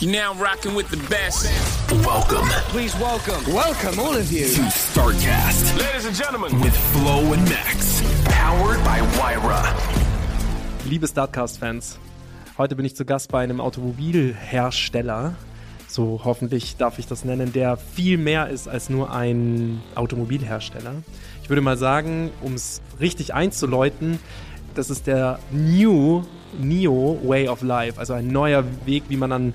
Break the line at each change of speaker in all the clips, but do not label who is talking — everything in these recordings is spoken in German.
You're now rocking with the best.
Welcome
Please welcome, welcome all of you.
to StarCast
Ladies and gentlemen,
with Flo and Max. Powered by Wyra.
Liebe Startcast-Fans, heute bin ich zu Gast bei einem Automobilhersteller. So hoffentlich darf ich das nennen, der viel mehr ist als nur ein Automobilhersteller. Ich würde mal sagen, um es richtig einzuläuten, das ist der New Neo Way of Life, also ein neuer Weg, wie man an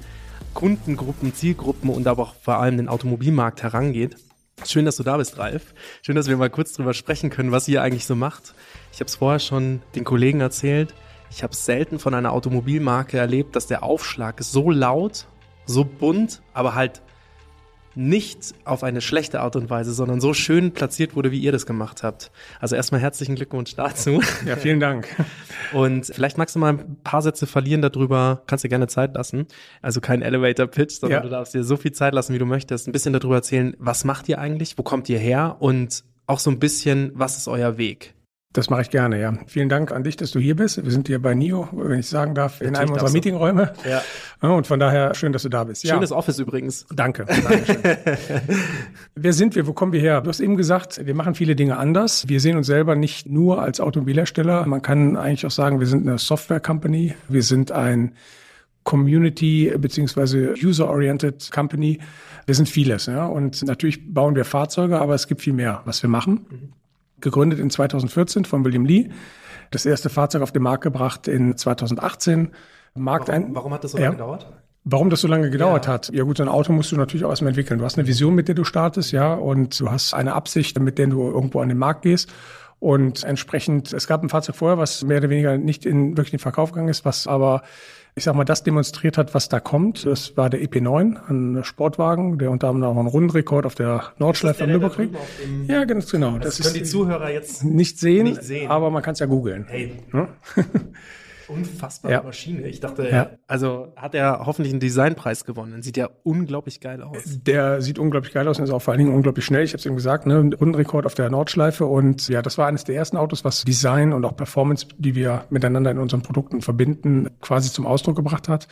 Kundengruppen, Zielgruppen und aber auch vor allem den Automobilmarkt herangeht. Schön, dass du da bist, Ralf. Schön, dass wir mal kurz drüber sprechen können, was ihr eigentlich so macht. Ich habe es vorher schon den Kollegen erzählt. Ich habe selten von einer Automobilmarke erlebt, dass der Aufschlag so laut, so bunt, aber halt nicht auf eine schlechte Art und Weise, sondern so schön platziert wurde, wie ihr das gemacht habt. Also erstmal herzlichen Glückwunsch dazu.
Ja, vielen Dank.
Und vielleicht magst du mal ein paar Sätze verlieren darüber, kannst dir gerne Zeit lassen. Also kein Elevator-Pitch, sondern
Ja.
du darfst dir so viel Zeit lassen, wie du möchtest. Ein bisschen darüber erzählen, was macht ihr eigentlich, wo kommt ihr her und auch so ein bisschen, was ist euer Weg?
Das mache ich gerne, ja. Vielen Dank an dich, dass du hier bist. Wir sind hier bei NIO, wenn ich sagen darf, in
Natürlich
einem unserer. Meetingräume.
Ja.
Ja, Und von daher schön, dass du da bist.
Schönes
ja.
Office übrigens.
Danke. Dankeschön. Wer sind wir? Wo kommen wir her? Du hast eben gesagt, wir machen viele Dinge anders. Wir sehen uns selber nicht nur als Automobilhersteller. Man kann eigentlich auch sagen, wir sind eine Software Company. Wir sind ein Community beziehungsweise User-Oriented Company. Wir sind vieles, ja. Und natürlich bauen wir Fahrzeuge, aber es gibt viel mehr, was wir machen. Gegründet in 2014 von William Lee. Das erste Fahrzeug auf den Markt gebracht in 2018. Marktein
Warum hat das so
Ja.
lange gedauert?
Warum das so lange gedauert
Ja.
hat? Ja gut, so ein Auto musst du natürlich auch erstmal entwickeln. Du hast eine Vision, mit der du startest, ja, und du hast eine Absicht, mit der du irgendwo an den Markt gehst. Und entsprechend, es gab ein Fahrzeug vorher, was mehr oder weniger nicht in wirklich den Verkauf gegangen ist, was aber, ich sag mal, das demonstriert hat, was da kommt. Das war der EP9, ein Sportwagen, der unter anderem auch einen Rundenrekord auf der Nordschleife am Nürburgring. Ja, ganz genau.
Das,
Das,
können die Zuhörer jetzt
nicht sehen,
nicht sehen.
aber man kann es ja googeln.
Hey,
Ne?
unfassbare
Ja.
Maschine. Ich dachte,
Ja.
also hat er hoffentlich einen Designpreis gewonnen. Sieht ja unglaublich geil aus.
Der sieht unglaublich geil aus und ist auch vor allen Dingen unglaublich schnell. Ich habe es eben gesagt, ne? ein Rundenrekord auf der Nordschleife. Und ja, das war eines der ersten Autos, was Design und auch Performance, die wir miteinander in unseren Produkten verbinden, quasi zum Ausdruck gebracht hat.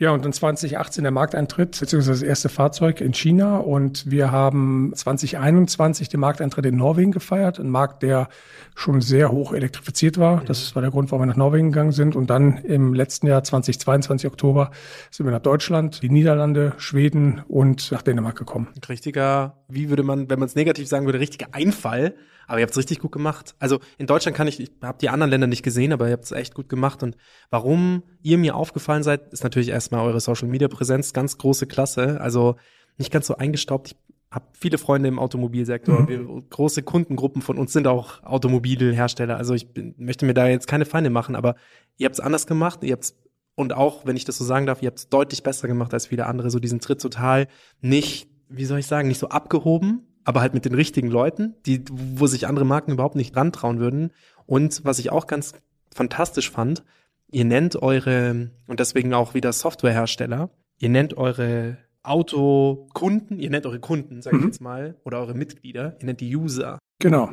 Ja, und dann 2018 der Markteintritt, beziehungsweise das erste Fahrzeug in China. Und wir haben 2021 den Markteintritt in Norwegen gefeiert. Ein Markt, der schon sehr hoch elektrifiziert war. Das war der Grund, warum wir nach Norwegen gegangen sind. Und dann im letzten Jahr, 2022 Oktober, sind wir nach Deutschland, die Niederlande, Schweden und nach Dänemark gekommen.
Ein richtiger, wie würde man, wenn man es negativ sagen würde, richtiger Einfall. Aber ihr habt es richtig gut gemacht. Also in Deutschland kann ich, ich habe die anderen Länder nicht gesehen, aber ihr habt es echt gut gemacht. Und warum ihr mir aufgefallen seid, ist natürlich erstmal eure Social Media Präsenz, ganz große Klasse. Also nicht ganz so eingestaubt. Ich habe viele Freunde im Automobilsektor. Wir, große Kundengruppen von uns sind auch Automobilhersteller. Also ich bin, möchte mir da jetzt keine Feinde machen, aber ihr habt es anders gemacht. Ihr habt's und auch, wenn ich das so sagen darf, ihr habt es deutlich besser gemacht als viele andere. So diesen Tritt total nicht, wie soll ich sagen, nicht so abgehoben, aber halt mit den richtigen Leuten, die, wo sich andere Marken überhaupt nicht rantrauen würden. Und was ich auch ganz fantastisch fand, ihr nennt eure, und deswegen auch wieder Softwarehersteller, ihr nennt eure Autokunden, ihr nennt eure Kunden, sag ich jetzt mal, oder eure Mitglieder, ihr nennt die User.
Genau.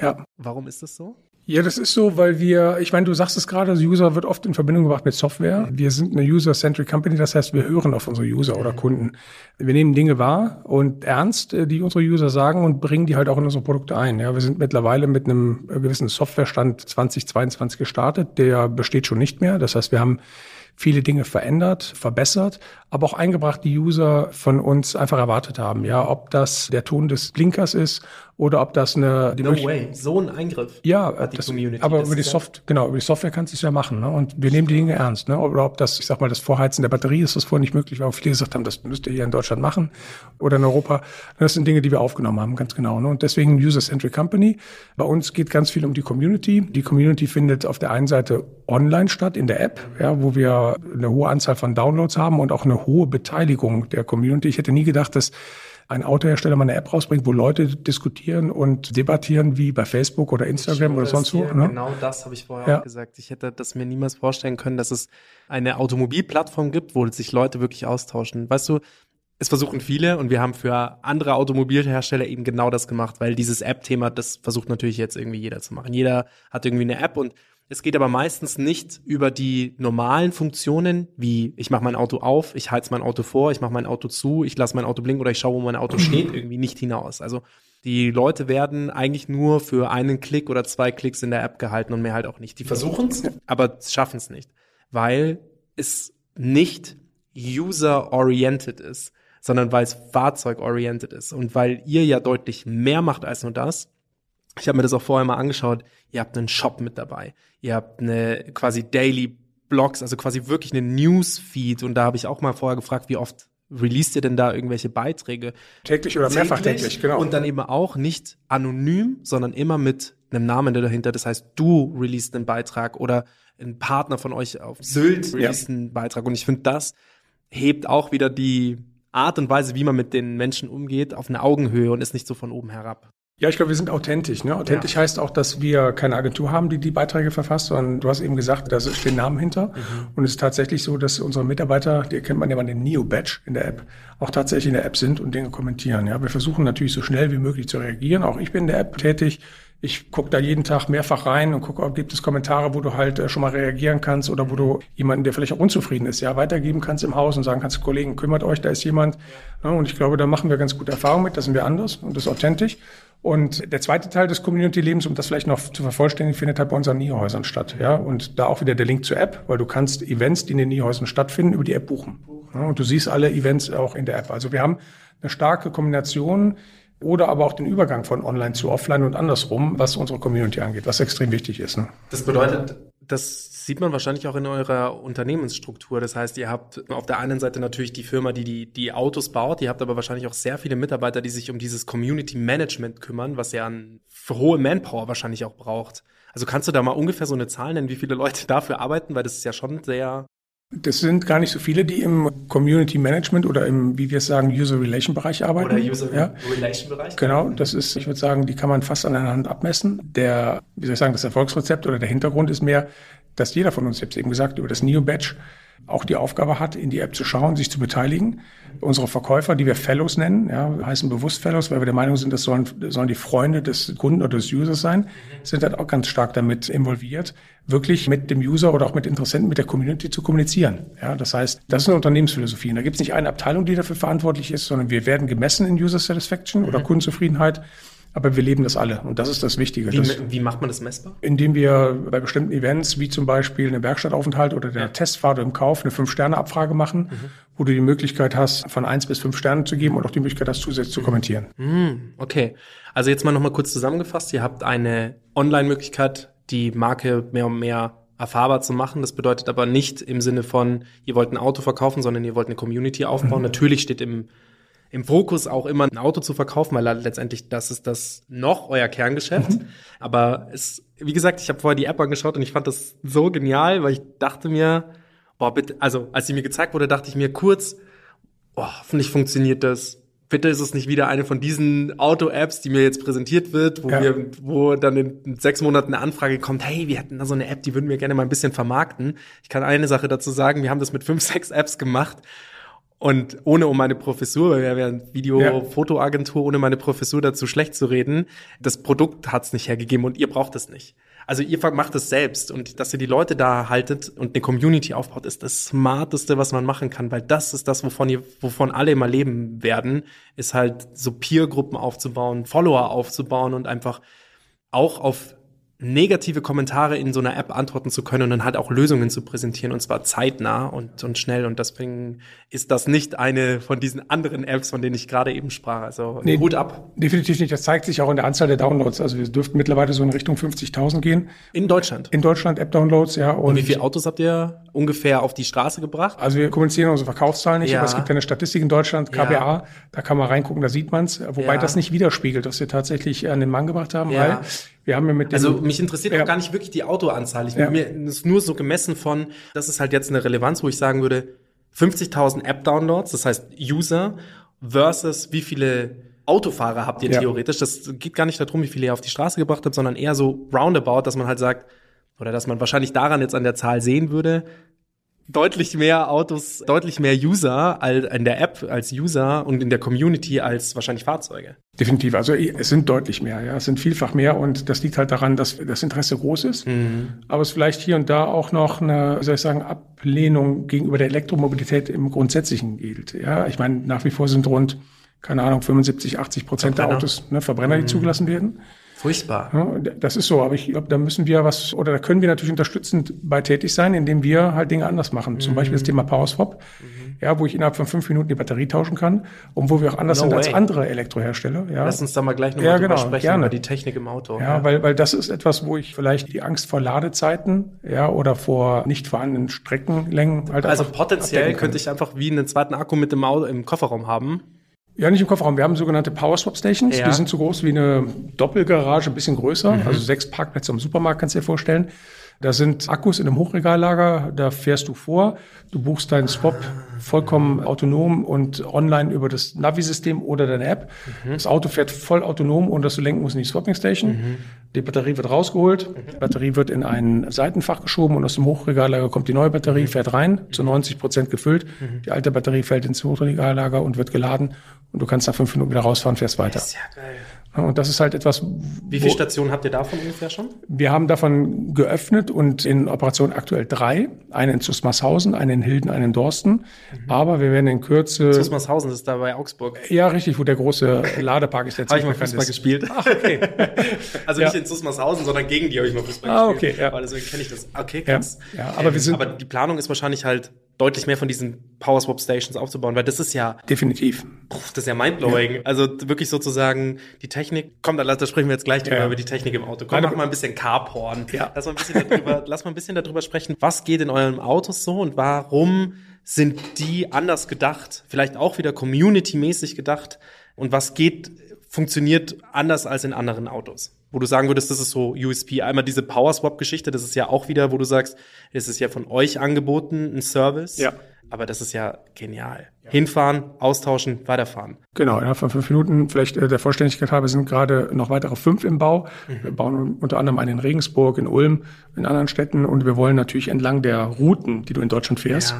Ja.
Warum ist das so?
Ja, das ist so, weil wir, ich meine, du sagst es gerade, User wird oft in Verbindung gebracht mit Software. Wir sind eine User-Centric Company, das heißt, wir hören auf unsere User oder Kunden. Wir nehmen Dinge wahr und ernst, äh, die unsere User sagen und bringen die halt auch in unsere Produkte ein. Ja, wir sind mittlerweile mit einem gewissen Softwarestand 2022 gestartet, der besteht schon nicht mehr. Das heißt, wir haben viele Dinge verändert, verbessert, aber auch eingebracht, die User von uns einfach erwartet haben. Ja, ob das der Ton des Blinkers ist oder ob das eine
No way. So ein Eingriff.
Ja, das, aber
Das
über die
ist ja-
Soft, genau, über die Software kannst du es ja machen. Ne? Und wir nehmen die Dinge ernst. Ne? Oder ob das, ich sag mal, das Vorheizen der Batterie ist, das vorher nicht möglich war, wo viele gesagt haben, das müsst ihr hier in Deutschland machen oder in Europa. Das sind Dinge, die wir aufgenommen haben, ganz genau. Ne? Und deswegen User-Centric Company. Bei uns geht ganz viel um die Community. Die Community findet auf der einen Seite online statt, in der App, ja, wo wir eine hohe Anzahl von Downloads haben und auch eine hohe Beteiligung der Community. Ich hätte nie gedacht, dass ein Autohersteller mal eine App rausbringt, wo Leute diskutieren und debattieren wie bei Facebook oder Instagram oder sonst wo. Ne?
Genau das habe ich vorher
Ja.
auch gesagt. Ich hätte das mir niemals vorstellen können, dass es eine Automobilplattform gibt, wo sich Leute wirklich austauschen. Weißt du, es versuchen viele und wir haben für andere Automobilhersteller eben genau das gemacht, weil dieses App-Thema, das versucht natürlich jetzt irgendwie jeder zu machen. Jeder hat irgendwie eine App und es geht aber meistens nicht über die normalen Funktionen, wie ich mache mein Auto auf, ich heiz mein Auto vor, ich mache mein Auto zu, ich lasse mein Auto blinken oder ich schaue, wo mein Auto steht, irgendwie nicht hinaus. Also die Leute werden eigentlich nur für einen Klick oder zwei Klicks in der App gehalten und mehr halt auch nicht. Die versuchen es, aber schaffen es nicht, weil es nicht user-oriented ist, sondern weil es fahrzeug-oriented ist und weil ihr ja deutlich mehr macht als nur das. Ich habe mir das auch vorher mal angeschaut. Ihr habt einen Shop mit dabei. Ihr habt eine quasi Daily Blogs, also quasi wirklich eine Newsfeed. Und da habe ich auch mal vorher gefragt, wie oft released ihr denn da irgendwelche Beiträge?
Täglich oder mehrfach täglich, genau.
Und dann eben auch nicht anonym, sondern immer mit einem Namen dahinter. Das heißt, du releast einen Beitrag oder ein Partner von euch auf Sylt released einen Beitrag. Und ich finde, das hebt auch wieder die Art und Weise, wie man mit den Menschen umgeht, auf eine Augenhöhe und ist nicht so von oben herab.
Ja, ich glaube, wir sind authentisch. Ne? Authentisch heißt auch, dass wir keine Agentur haben, die die Beiträge verfasst, sondern du hast eben gesagt, da stehen Namen hinter. Und es ist tatsächlich so, dass unsere Mitarbeiter, die kennt man ja mal den Neo-Badge in der App, auch tatsächlich in der App sind und Dinge kommentieren. Ja, wir versuchen natürlich so schnell wie möglich zu reagieren. Auch ich bin in der App tätig. Ich gucke da jeden Tag mehrfach rein und gucke, ob gibt es Kommentare, wo du halt äh, schon mal reagieren kannst oder wo du jemanden, der vielleicht auch unzufrieden ist, ja, weitergeben kannst im Haus und sagen kannst, Kollegen, kümmert euch, da ist jemand. Ja, und ich glaube, da machen wir ganz gute Erfahrungen mit, da sind wir anders und das ist authentisch. Und der zweite Teil des Community-Lebens, um das vielleicht noch zu vervollständigen, findet halt bei unseren Niehäusern statt. Ja, und da auch wieder der Link zur App, weil du kannst Events, die in den Niehäusern stattfinden, über die App buchen. Ja, und du siehst alle Events auch in der App. Also wir haben eine starke Kombination oder aber auch den Übergang von Online zu Offline und andersrum, was unsere Community angeht, was extrem wichtig ist. Ne?
Das bedeutet, das sieht man wahrscheinlich auch in eurer Unternehmensstruktur. Das heißt, ihr habt auf der einen Seite natürlich die Firma, die die, die Autos baut. Ihr habt aber wahrscheinlich auch sehr viele Mitarbeiter, die sich um dieses Community Management kümmern, was ja an hohe Manpower wahrscheinlich auch braucht. Also kannst du da mal ungefähr so eine Zahl nennen, wie viele Leute dafür arbeiten? Weil das ist ja schon sehr
Das sind gar nicht so viele, die im Community Management oder im, wie wir es sagen, User Relation Bereich arbeiten.
oder User
ja.
Relation Bereich.
Genau, das ist, ich würde sagen, die kann man fast an einer Hand abmessen. Der, wie soll ich sagen, das Erfolgsrezept oder der Hintergrund ist mehr, dass jeder von uns, ich habe es eben gesagt, über das Neo-Badge auch die Aufgabe hat, in die App zu schauen, sich zu beteiligen. Unsere Verkäufer, die wir Fellows nennen, ja, heißen bewusst Fellows, weil wir der Meinung sind, das sollen, sollen die Freunde des Kunden oder des Users sein, sind halt auch ganz stark damit involviert, wirklich mit dem User oder auch mit Interessenten, mit der Community zu kommunizieren. Ja, das heißt, das ist eine Unternehmensphilosophie. Und da gibt es nicht eine Abteilung, die dafür verantwortlich ist, sondern wir werden gemessen in User Satisfaction oder Kundenzufriedenheit. Aber wir leben das alle. Und das ist das Wichtige.
Wie,
Das,
wie macht man das messbar?
indem wir bei bestimmten Events, wie zum Beispiel eine Werkstattaufenthalt oder der Testfahrt im Kauf, eine Fünf-Sterne-Abfrage machen, wo du die Möglichkeit hast, von eins bis fünf Sternen zu geben und auch die Möglichkeit hast, zusätzlich zu kommentieren.
Okay, also jetzt mal nochmal kurz zusammengefasst. Ihr habt eine Online-Möglichkeit, die Marke mehr und mehr erfahrbar zu machen. Das bedeutet aber nicht im Sinne von, ihr wollt ein Auto verkaufen, sondern ihr wollt eine Community aufbauen. Natürlich steht im, im Fokus auch immer ein Auto zu verkaufen, weil letztendlich das ist das noch euer Kerngeschäft. Aber es, wie gesagt, ich habe vorher die App angeschaut und ich fand das so genial, weil ich dachte mir, boah, bitte, also als sie mir gezeigt wurde, dachte ich mir kurz, oh, hoffentlich funktioniert das. Bitte ist es nicht wieder eine von diesen Auto-Apps, die mir jetzt präsentiert wird, wo
Ja.
wir, wo dann in sechs Monaten eine Anfrage kommt, hey, wir hätten da so eine App, die würden wir gerne mal ein bisschen vermarkten. Ich kann eine Sache dazu sagen, wir haben das mit fünf, sechs Apps gemacht und ohne um meine Professur, weil wir wären Video-Fotoagentur, ohne meine Professur dazu schlecht zu reden, das Produkt hat's nicht hergegeben und ihr braucht es nicht. Also ihr macht es selbst und dass ihr die Leute da haltet und eine Community aufbaut, ist das Smarteste, was man machen kann, weil das ist das, wovon ihr, wovon alle immer leben werden, ist halt so Peer-Gruppen aufzubauen, Follower aufzubauen und einfach auch auf negative Kommentare in so einer App antworten zu können und dann halt auch Lösungen zu präsentieren und zwar zeitnah und, und schnell und deswegen ist das nicht eine von diesen anderen Apps, von denen ich gerade eben sprach. Also
Nee,
Hut ab.
Definitiv nicht. Das zeigt sich auch in der Anzahl der Downloads. Also wir dürften mittlerweile so in Richtung 50.000 gehen.
In Deutschland.
In Deutschland App-Downloads, ja. Und,
und wie viele Autos habt ihr ungefähr auf die Straße gebracht?
Also wir kommunizieren unsere Verkaufszahlen nicht,
Ja.
aber es gibt ja eine Statistik in Deutschland, KBA,
Ja.
da kann man reingucken, da sieht man's. Wobei
Ja.
das nicht widerspiegelt, was wir tatsächlich an den Mann gebracht haben, weil wir haben ja mit dem,
Also mich interessiert
Ja.
auch gar nicht wirklich die Autoanzahl. Ich
Ja.
mir ist nur so gemessen von, das ist halt jetzt eine Relevanz, wo ich sagen würde, 50.000 App-Downloads, das heißt User versus wie viele Autofahrer habt ihr
Ja.
theoretisch. Das geht gar nicht darum, wie viele ihr auf die Straße gebracht habt, sondern eher so roundabout, dass man halt sagt, oder dass man wahrscheinlich daran jetzt an der Zahl sehen würde, deutlich mehr Autos, deutlich mehr User als in der App als User und in der Community als wahrscheinlich Fahrzeuge.
definitiv, also es sind deutlich mehr, ja, es sind vielfach mehr und das liegt halt daran, dass das Interesse groß ist, aber es vielleicht hier und da auch noch eine, wie soll ich sagen, Ablehnung gegenüber der Elektromobilität im Grundsätzlichen gilt. Ja, ich meine, nach wie vor sind rund, keine Ahnung, 75, 80 Prozent der
Verbrenner.
Autos, ne, Verbrenner, die zugelassen werden.
Furchtbar.
Ja, das ist so, aber ich glaube, da müssen wir was, oder da können wir natürlich unterstützend bei tätig sein, indem wir halt Dinge anders machen. Zum Beispiel das Thema Power Swap, ja, wo ich innerhalb von fünf Minuten die Batterie tauschen kann und wo wir auch anders
No
sind als
way.
andere Elektrohersteller. Ja.
Lass uns da mal gleich nochmal
Ja, genau,
sprechen,
gerne.
über die Technik im Auto.
Ja, weil, weil das ist etwas, wo ich vielleicht die Angst vor Ladezeiten, ja, oder vor nicht vorhandenen Streckenlängen halt
also potenziell könnte ich einfach wie einen zweiten Akku mit dem Auto im Kofferraum haben.
Ja, nicht im Kofferraum. Wir haben sogenannte Power Swap Stations.
Ja. Mhm.
Die sind so groß wie eine Doppelgarage, ein bisschen größer. Also sechs Parkplätze im Supermarkt kannst du dir vorstellen. Da sind Akkus in einem Hochregallager, da fährst du vor, du buchst deinen Swap vollkommen autonom und online über das Navi-System oder deine App.
Mhm.
Das Auto fährt voll autonom, ohne dass du lenken musst in die Swapping Station.
Mhm.
Die Batterie wird rausgeholt, die Batterie wird in ein Seitenfach geschoben und aus dem Hochregallager kommt die neue Batterie,
Mhm.
fährt rein, zu 90 Prozent gefüllt. Die alte Batterie fällt ins Hochregallager und wird geladen und du kannst nach fünf Minuten wieder rausfahren, fährst weiter.
ja geil.
Und das ist halt etwas,
Wie viele Stationen habt ihr davon ungefähr schon?
wir haben davon geöffnet und in Operation aktuell drei. Eine in Zusmarshausen, eine in Hilden, eine in Dorsten.
Mhm.
Aber wir werden in Kürze.
Susmarshausen das ist da bei Augsburg.
ja, richtig, wo der große Ladepark ist,
Habe ich mal Fußball
ist.
gespielt. Ach, okay. also
Ja.
nicht in Susmarshausen, sondern gegen die habe ich mal Fußball
Ah,
gespielt.
okay, ja.
Weil deswegen kenne ich das. Okay,
Ja,
krass.
ja, aber wir sind-
aber die Planung ist wahrscheinlich halt deutlich mehr von diesen Power Swap Stations aufzubauen, weil das ist ja,
Definitiv.
Puh, das ist ja mindblowing. Also wirklich sozusagen die Technik. Komm, da, da sprechen wir jetzt gleich drüber
Ja.
über die Technik im Auto. Komm,
Meine-
mach mal ein bisschen Carporn.
Ja.
Lass mal ein bisschen darüber, lass mal ein bisschen darüber sprechen. Was geht in euren Autos so und warum sind die anders gedacht? Vielleicht auch wieder community-mäßig gedacht. Und was geht, funktioniert anders als in anderen Autos? Wo du sagen würdest, das ist so USP. Einmal diese Power Swap Geschichte, das ist ja auch wieder, wo du sagst, es ist ja von euch angeboten, ein Service.
Ja.
Aber das ist ja genial. Hinfahren, austauschen, weiterfahren.
Genau, innerhalb von fünf Minuten, vielleicht äh, der Vollständigkeit halber, sind gerade noch weitere fünf im Bau. Wir bauen unter anderem einen in Regensburg, in Ulm, in anderen Städten und wir wollen natürlich entlang der Routen, die du in Deutschland fährst,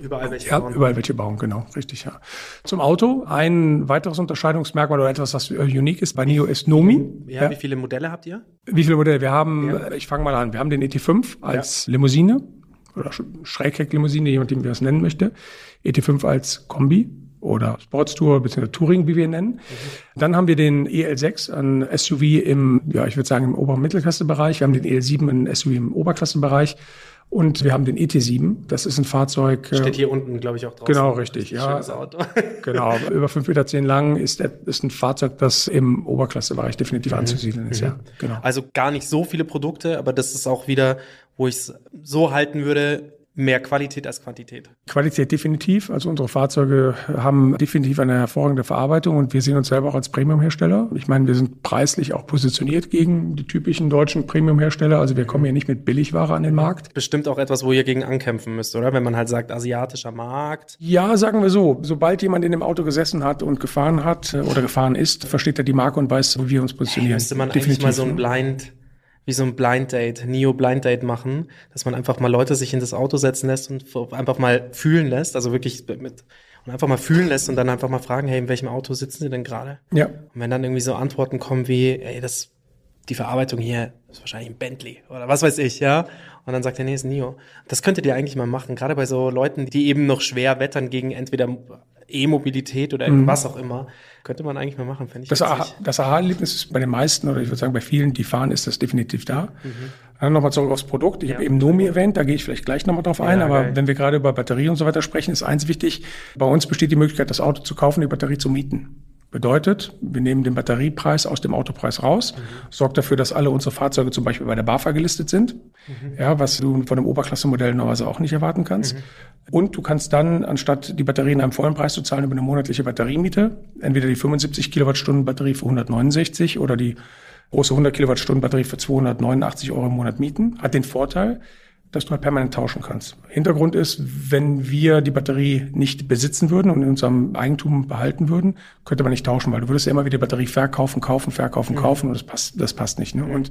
Überall welche
Ja,
bauen.
überall welche bauen, genau, richtig, ja. Zum Auto, ein weiteres Unterscheidungsmerkmal oder etwas, was äh, unique ist bei NIO ist Nomi.
Ja, wie viele Modelle habt ihr?
Wie viele Modelle? Wir haben, äh, ich fange mal an, wir haben den ET5 als Limousine oder Sch- Schräghecklimousine, je nachdem, wie man es nennen möchte. ET5 als Kombi oder Sportstour bzw. Touring, wie wir ihn nennen. Dann haben wir den EL6, ein SUV im, ja, ich würde sagen, im oberen Mittelklassebereich. Wir haben den EL7, ein SUV im Oberklassebereich. Und wir haben den ET7, das ist ein Fahrzeug. äh,
Steht hier unten, glaube ich, auch draußen.
Genau, richtig, ja.
Schönes Auto.
Genau, über 5,10 Meter zehn lang ist, der- ist ein Fahrzeug, das im Oberklassebereich definitiv anzusiedeln ist, ja. Genau.
Also gar nicht so viele Produkte, aber das ist auch wieder, wo ich es so halten würde, mehr Qualität als Quantität.
Qualität definitiv. Also unsere Fahrzeuge haben definitiv eine hervorragende Verarbeitung und wir sehen uns selber auch als Premium-Hersteller. Ich meine, wir sind preislich auch positioniert gegen die typischen deutschen Premium-Hersteller. Also wir kommen hier nicht mit Billigware an den Markt.
Bestimmt auch etwas, wo ihr gegen ankämpfen müsst, oder? Wenn man halt sagt, asiatischer Markt.
Ja, sagen wir so. Sobald jemand in dem Auto gesessen hat und gefahren hat äh, oder gefahren ist, versteht er die Marke und weiß, wo wir uns positionieren.
Müsste man eigentlich mal so ein Blind, wie so ein Blind Date, Neo Blind Date machen, dass man einfach mal Leute sich in das Auto setzen lässt und einfach mal fühlen lässt, also wirklich mit, und einfach mal fühlen lässt und dann einfach mal fragen, hey, in welchem Auto sitzen Sie denn gerade?
Ja.
Und wenn dann irgendwie so Antworten kommen wie, ey, das, die Verarbeitung hier ist wahrscheinlich ein Bentley oder was weiß ich, ja. Und dann sagt er, nee, ist ein Nio. Das könntet ihr eigentlich mal machen, gerade bei so Leuten, die eben noch schwer wettern gegen entweder E-Mobilität oder was auch immer. Könnte man eigentlich mal machen, fände ich
Das, Aha- das Aha-Erlebnis ist bei den meisten, oder ich würde sagen bei vielen, die fahren, ist das definitiv da. Dann nochmal zurück aufs Produkt. Ich habe eben Nomi erwähnt, da gehe ich vielleicht gleich nochmal drauf ein.
Ja,
aber
geil.
wenn wir gerade über Batterie und so weiter sprechen, ist eins wichtig. Bei uns besteht die Möglichkeit, das Auto zu kaufen, die Batterie zu mieten. Bedeutet, wir nehmen den Batteriepreis aus dem Autopreis raus, sorgt dafür, dass alle unsere Fahrzeuge zum Beispiel bei der BAFA gelistet sind, ja, was du von dem Oberklassemodell normalerweise auch nicht erwarten kannst. Und du kannst dann, anstatt die Batterie in einem vollen Preis zu zahlen, über eine monatliche Batteriemiete, entweder die 75 Kilowattstunden Batterie für 169 oder die große 100 Kilowattstunden Batterie für 289 Euro im Monat mieten, hat den Vorteil, dass du halt permanent tauschen kannst. Hintergrund ist, wenn wir die Batterie nicht besitzen würden und in unserem Eigentum behalten würden, könnte man nicht tauschen, weil du würdest ja immer wieder die Batterie verkaufen, kaufen, verkaufen, kaufen und das passt, das passt nicht. Ne? Und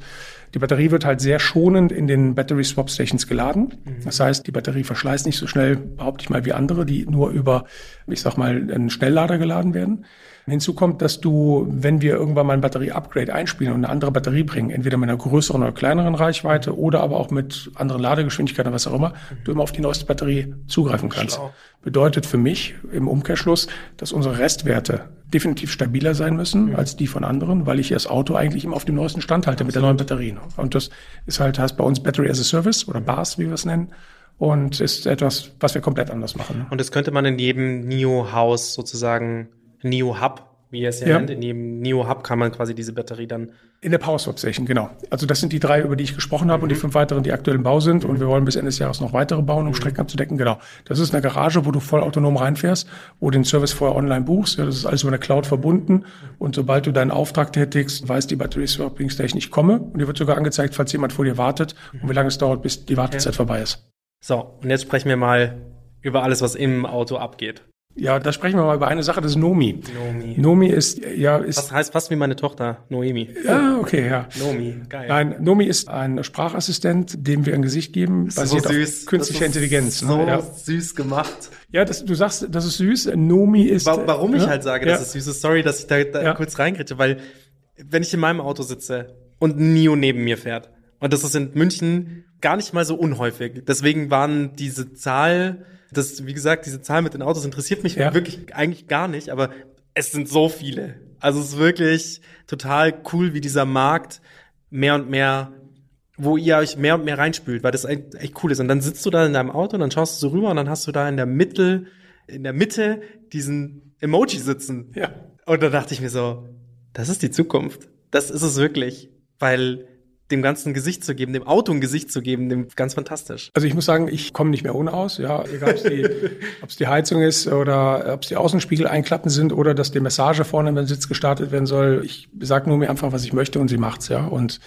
die Batterie wird halt sehr schonend in den Battery Swap Stations geladen. Das heißt, die Batterie verschleißt nicht so schnell, behaupte ich mal, wie andere, die nur über, ich sag mal, einen Schnelllader geladen werden. Hinzu kommt, dass du, wenn wir irgendwann mal ein Batterie-Upgrade einspielen und eine andere Batterie bringen, entweder mit einer größeren oder kleineren Reichweite oder aber auch mit anderen Ladegeschwindigkeiten oder was auch immer, du immer auf die neueste Batterie zugreifen kannst. Bedeutet für mich im Umkehrschluss, dass unsere Restwerte definitiv stabiler sein müssen als die von anderen, weil ich das Auto eigentlich immer auf dem neuesten Stand halte mit der neuen Batterie. Und das ist halt, heißt bei uns Battery as a Service oder BAS, wie wir es nennen. Und ist etwas, was wir komplett anders machen. ne?
Und das könnte man in jedem NIO-Haus sozusagen, NIO-Hub, wie ihr es ja,
Ja.
nennt, in jedem NIO-Hub kann man quasi diese Batterie dann
In der Power Swap Station, genau. Also das sind die drei, über die ich gesprochen habe und die fünf weiteren, die aktuell im Bau sind. Und wir wollen bis Ende des Jahres noch weitere bauen, um Strecken abzudecken. Genau. Das ist eine Garage, wo du voll autonom reinfährst, wo du den Service vorher online buchst. Ja, das ist alles über eine Cloud verbunden. Und sobald du deinen Auftrag tätigst, weiß die Battery Swapping Station, ich komme. Und dir wird sogar angezeigt, falls jemand vor dir wartet und wie lange es dauert, bis die Wartezeit vorbei ist.
So, und jetzt sprechen wir mal über alles, was im Auto abgeht.
Ja, da sprechen wir mal über eine Sache, das ist Nomi.
Nomi.
Nomi ist, ja,
Das
ist,
heißt fast wie meine Tochter, Noemi.
ja, okay, ja.
Nomi, geil.
Nein, Nomi ist ein Sprachassistent, dem wir ein Gesicht geben, basiert auf künstlicher
Das ist
Intelligenz. ne?
So
Ja,
süß gemacht.
ja das, du sagst, das ist süß. Nomi ist.
Wa- Warum ich
ja,
halt sage,
ja.
dass es süß ist, sorry, dass ich da, da
Ja.
kurz reingrätsche, weil wenn ich in meinem Auto sitze und ein Nio neben mir fährt, und das ist in München gar nicht mal so unhäufig, deswegen waren diese Zahl, das, wie gesagt, diese Zahl mit den Autos interessiert mich
Ja.
wirklich eigentlich gar nicht, aber es sind so viele. Also es ist wirklich total cool, wie dieser Markt mehr und mehr wo ihr euch mehr und mehr reinspült, weil das echt, cool ist. Und dann sitzt du da in deinem Auto und dann schaust du so rüber und dann hast du da in der Mitte, in der Mitte diesen Emoji sitzen.
Ja.
Und da dachte ich mir so, das ist die Zukunft. Das ist es wirklich. Weil dem ganzen Gesicht zu geben, dem Auto ein Gesicht zu geben, dem ganz fantastisch.
Also ich muss sagen, ich komme nicht mehr ohne aus. Ja, egal, ob es die, ob's die Heizung ist oder ob es die Außenspiegel einklappen sind oder dass die Massage vorne im Sitz gestartet werden soll. Ich sage nur mir einfach, was ich möchte und sie macht's. Ja, und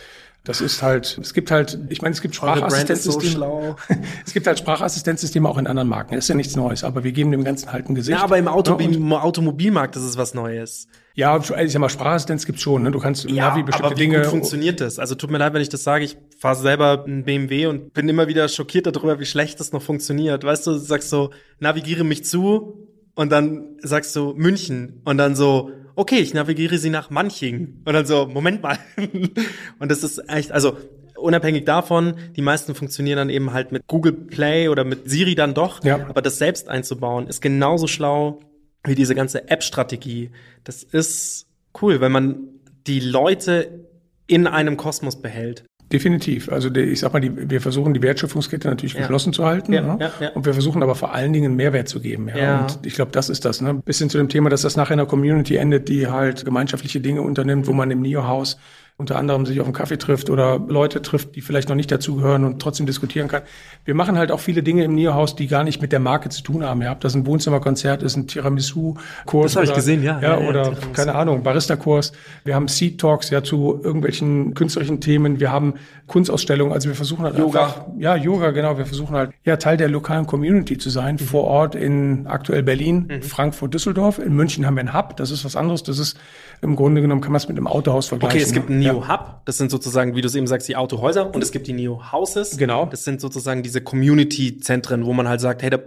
das ist halt, es gibt halt, ich meine, es gibt
so
Sprachassistenzsysteme.
schlau.
es gibt halt Sprachassistenzsysteme auch in anderen Marken. Das ist ja nichts Neues, aber wir geben dem Ganzen halt ein Gesicht.
Ja, aber im Auto,
Ja,
Automobilmarkt ist es was Neues.
Ja, ich sag mal, Sprachassistenz gibt's schon. Ne? Du kannst im Navi bestimmte
aber wie
Dinge.
gut funktioniert das? Also tut mir leid, wenn ich das sage. Ich fahre selber einen BMW und bin immer wieder schockiert darüber, wie schlecht das noch funktioniert. Weißt du, du sagst so, navigiere mich zu und dann sagst du München und dann so, okay, ich navigiere sie nach Manching und dann so, Moment mal. und das ist echt, also unabhängig davon, die meisten funktionieren dann eben halt mit Google Play oder mit Siri dann doch.
Ja.
Aber das selbst einzubauen ist genauso schlau wie diese ganze App-Strategie. Das ist cool, wenn man die Leute in einem Kosmos behält.
Definitiv. Also ich sag mal, die, wir versuchen die Wertschöpfungskette natürlich
Ja.
geschlossen zu halten.
Ja,
ne?
ja.
Und wir versuchen aber vor allen Dingen Mehrwert zu geben. Ja. Und ich glaube, das ist das. Ne? Bis hin zu dem Thema, dass das nachher in einer Community endet, die halt gemeinschaftliche Dinge unternimmt, wo man im Neo-Haus unter anderem sich auf einen Kaffee trifft oder Leute trifft, die vielleicht noch nicht dazugehören und trotzdem diskutieren kann. Wir machen halt auch viele Dinge im Neo-Haus, die gar nicht mit der Marke zu tun haben. Ja, ob das ein Wohnzimmerkonzert ist, ein Tiramisu-Kurs.
Das hab ich
oder-
gesehen, ja.
Ja,
Ja, ja,
oder
Tiramisu.
keine Ahnung, Barista-Kurs. Wir haben Seed Talks ja zu irgendwelchen künstlerischen Themen. Wir haben Kunstausstellungen. Also wir versuchen halt
Yoga.
einfach, ja, Yoga, genau. Wir versuchen halt, ja, Teil der lokalen Community zu sein,
Mhm.
vor Ort in aktuell Berlin, Frankfurt, Düsseldorf. In München haben wir einen Hub. Das ist was anderes. Das ist im Grunde genommen kann man es mit einem Autohaus vergleichen.
Okay, es gibt
ne? Ja.
Neo Hub, das sind sozusagen, wie du es eben sagst, die Autohäuser und es gibt die Neo Houses.
Genau.
Das sind sozusagen diese Community-Zentren, wo man halt sagt, hey, da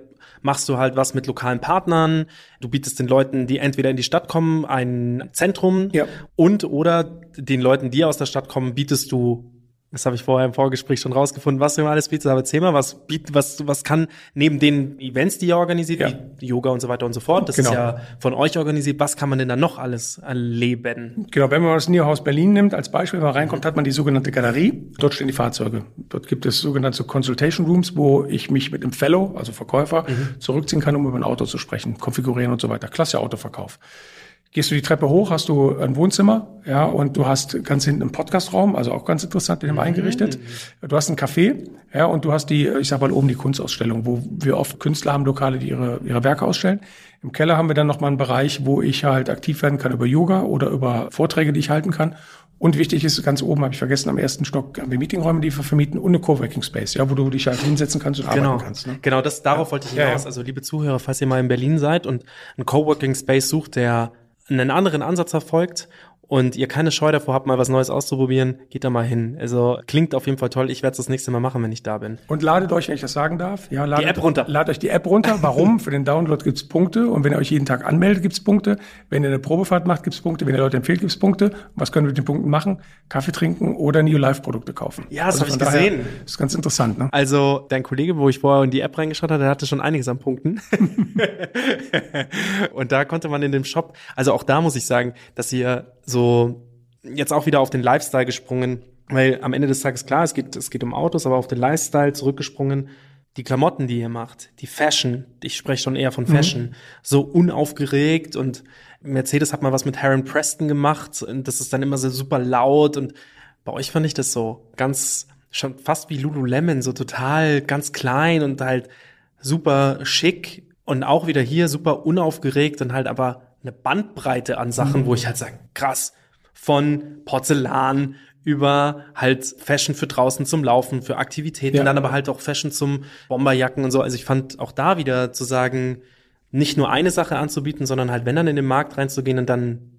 machst du halt was mit lokalen Partnern, du bietest den Leuten, die entweder in die Stadt kommen, ein Zentrum
Ja.
und oder den Leuten, die aus der Stadt kommen, bietest du Das habe ich vorher im Vorgespräch schon rausgefunden, was du alles bietest. Aber erzähl mal, was bietet, was, was kann neben den Events, die ihr organisiert,
Ja.
wie Yoga und so weiter und so fort, das
Genau.
ist ja von euch organisiert, was kann man denn da noch alles erleben?
Genau, wenn man das Nierhaus Berlin nimmt als Beispiel, wenn man reinkommt, hat man die sogenannte Galerie. Dort stehen die Fahrzeuge. Dort gibt es sogenannte Consultation Rooms, wo ich mich mit einem Fellow, also Verkäufer, zurückziehen kann, um über ein Auto zu sprechen, konfigurieren und so weiter. Klasse Autoverkauf. Gehst du die Treppe hoch, hast du ein Wohnzimmer, ja, und du hast ganz hinten einen Podcastraum, also auch ganz interessant, den haben wir eingerichtet. Du hast ein Café, ja, und du hast die, ich sag mal oben die Kunstausstellung, wo wir oft Künstler haben, Lokale, die ihre, ihre Werke ausstellen. Im Keller haben wir dann nochmal einen Bereich, wo ich halt aktiv werden kann über Yoga oder über Vorträge, die ich halten kann. Und wichtig ist, ganz oben habe ich vergessen, am ersten Stock haben wir Meetingräume, die wir vermieten und eine Coworking Space, ja, wo du dich halt hinsetzen kannst und
Genau,
arbeiten kannst. Ne?
genau, das darauf wollte ich
Ja,
hinaus.
ja.
Also liebe Zuhörer, falls ihr mal in Berlin seid und einen Coworking Space sucht, der einen anderen Ansatz verfolgt und ihr keine Scheu davor habt, mal was Neues auszuprobieren, geht da mal hin. Also klingt auf jeden Fall toll. Ich werde es das nächste Mal machen, wenn ich da bin.
Und ladet euch, wenn ich das sagen darf, ja, ladet,
App runter.
Ladet euch die App runter. Warum? Für den Download gibt's Punkte. Und wenn ihr euch jeden Tag anmeldet, gibt's Punkte. Wenn ihr eine Probefahrt macht, gibt's Punkte. Wenn ihr Leute empfehlt, gibt's Punkte. Und was können wir mit den Punkten machen? Kaffee trinken oder New Life Produkte kaufen.
Ja, das hab
von
ich
daher
gesehen.
Ist ganz interessant, ne?
Also dein Kollege, wo ich vorher in die App reingeschaut hatte, der hatte schon einiges an Punkten. und da konnte man in dem Shop, also auch da muss ich sagen, dass ihr so jetzt auch wieder auf den Lifestyle gesprungen, weil am Ende des Tages klar, es geht, es geht um Autos, aber auf den Lifestyle zurückgesprungen. Die Klamotten, die ihr macht, die Fashion, ich spreche schon eher von Fashion, so unaufgeregt und Mercedes hat mal was mit Heron Preston gemacht und das ist dann immer so super laut und bei euch fand ich das so ganz, schon fast wie Lululemon, so total ganz klein und halt super schick und auch wieder hier super unaufgeregt und halt aber eine Bandbreite an Sachen, wo ich halt sage, krass, von Porzellan über halt Fashion für draußen zum Laufen, für Aktivitäten,
Ja.
dann aber halt auch Fashion zum Bomberjacken und so. Also ich fand auch da wieder zu sagen, nicht nur eine Sache anzubieten, sondern halt, wenn dann in den Markt reinzugehen und dann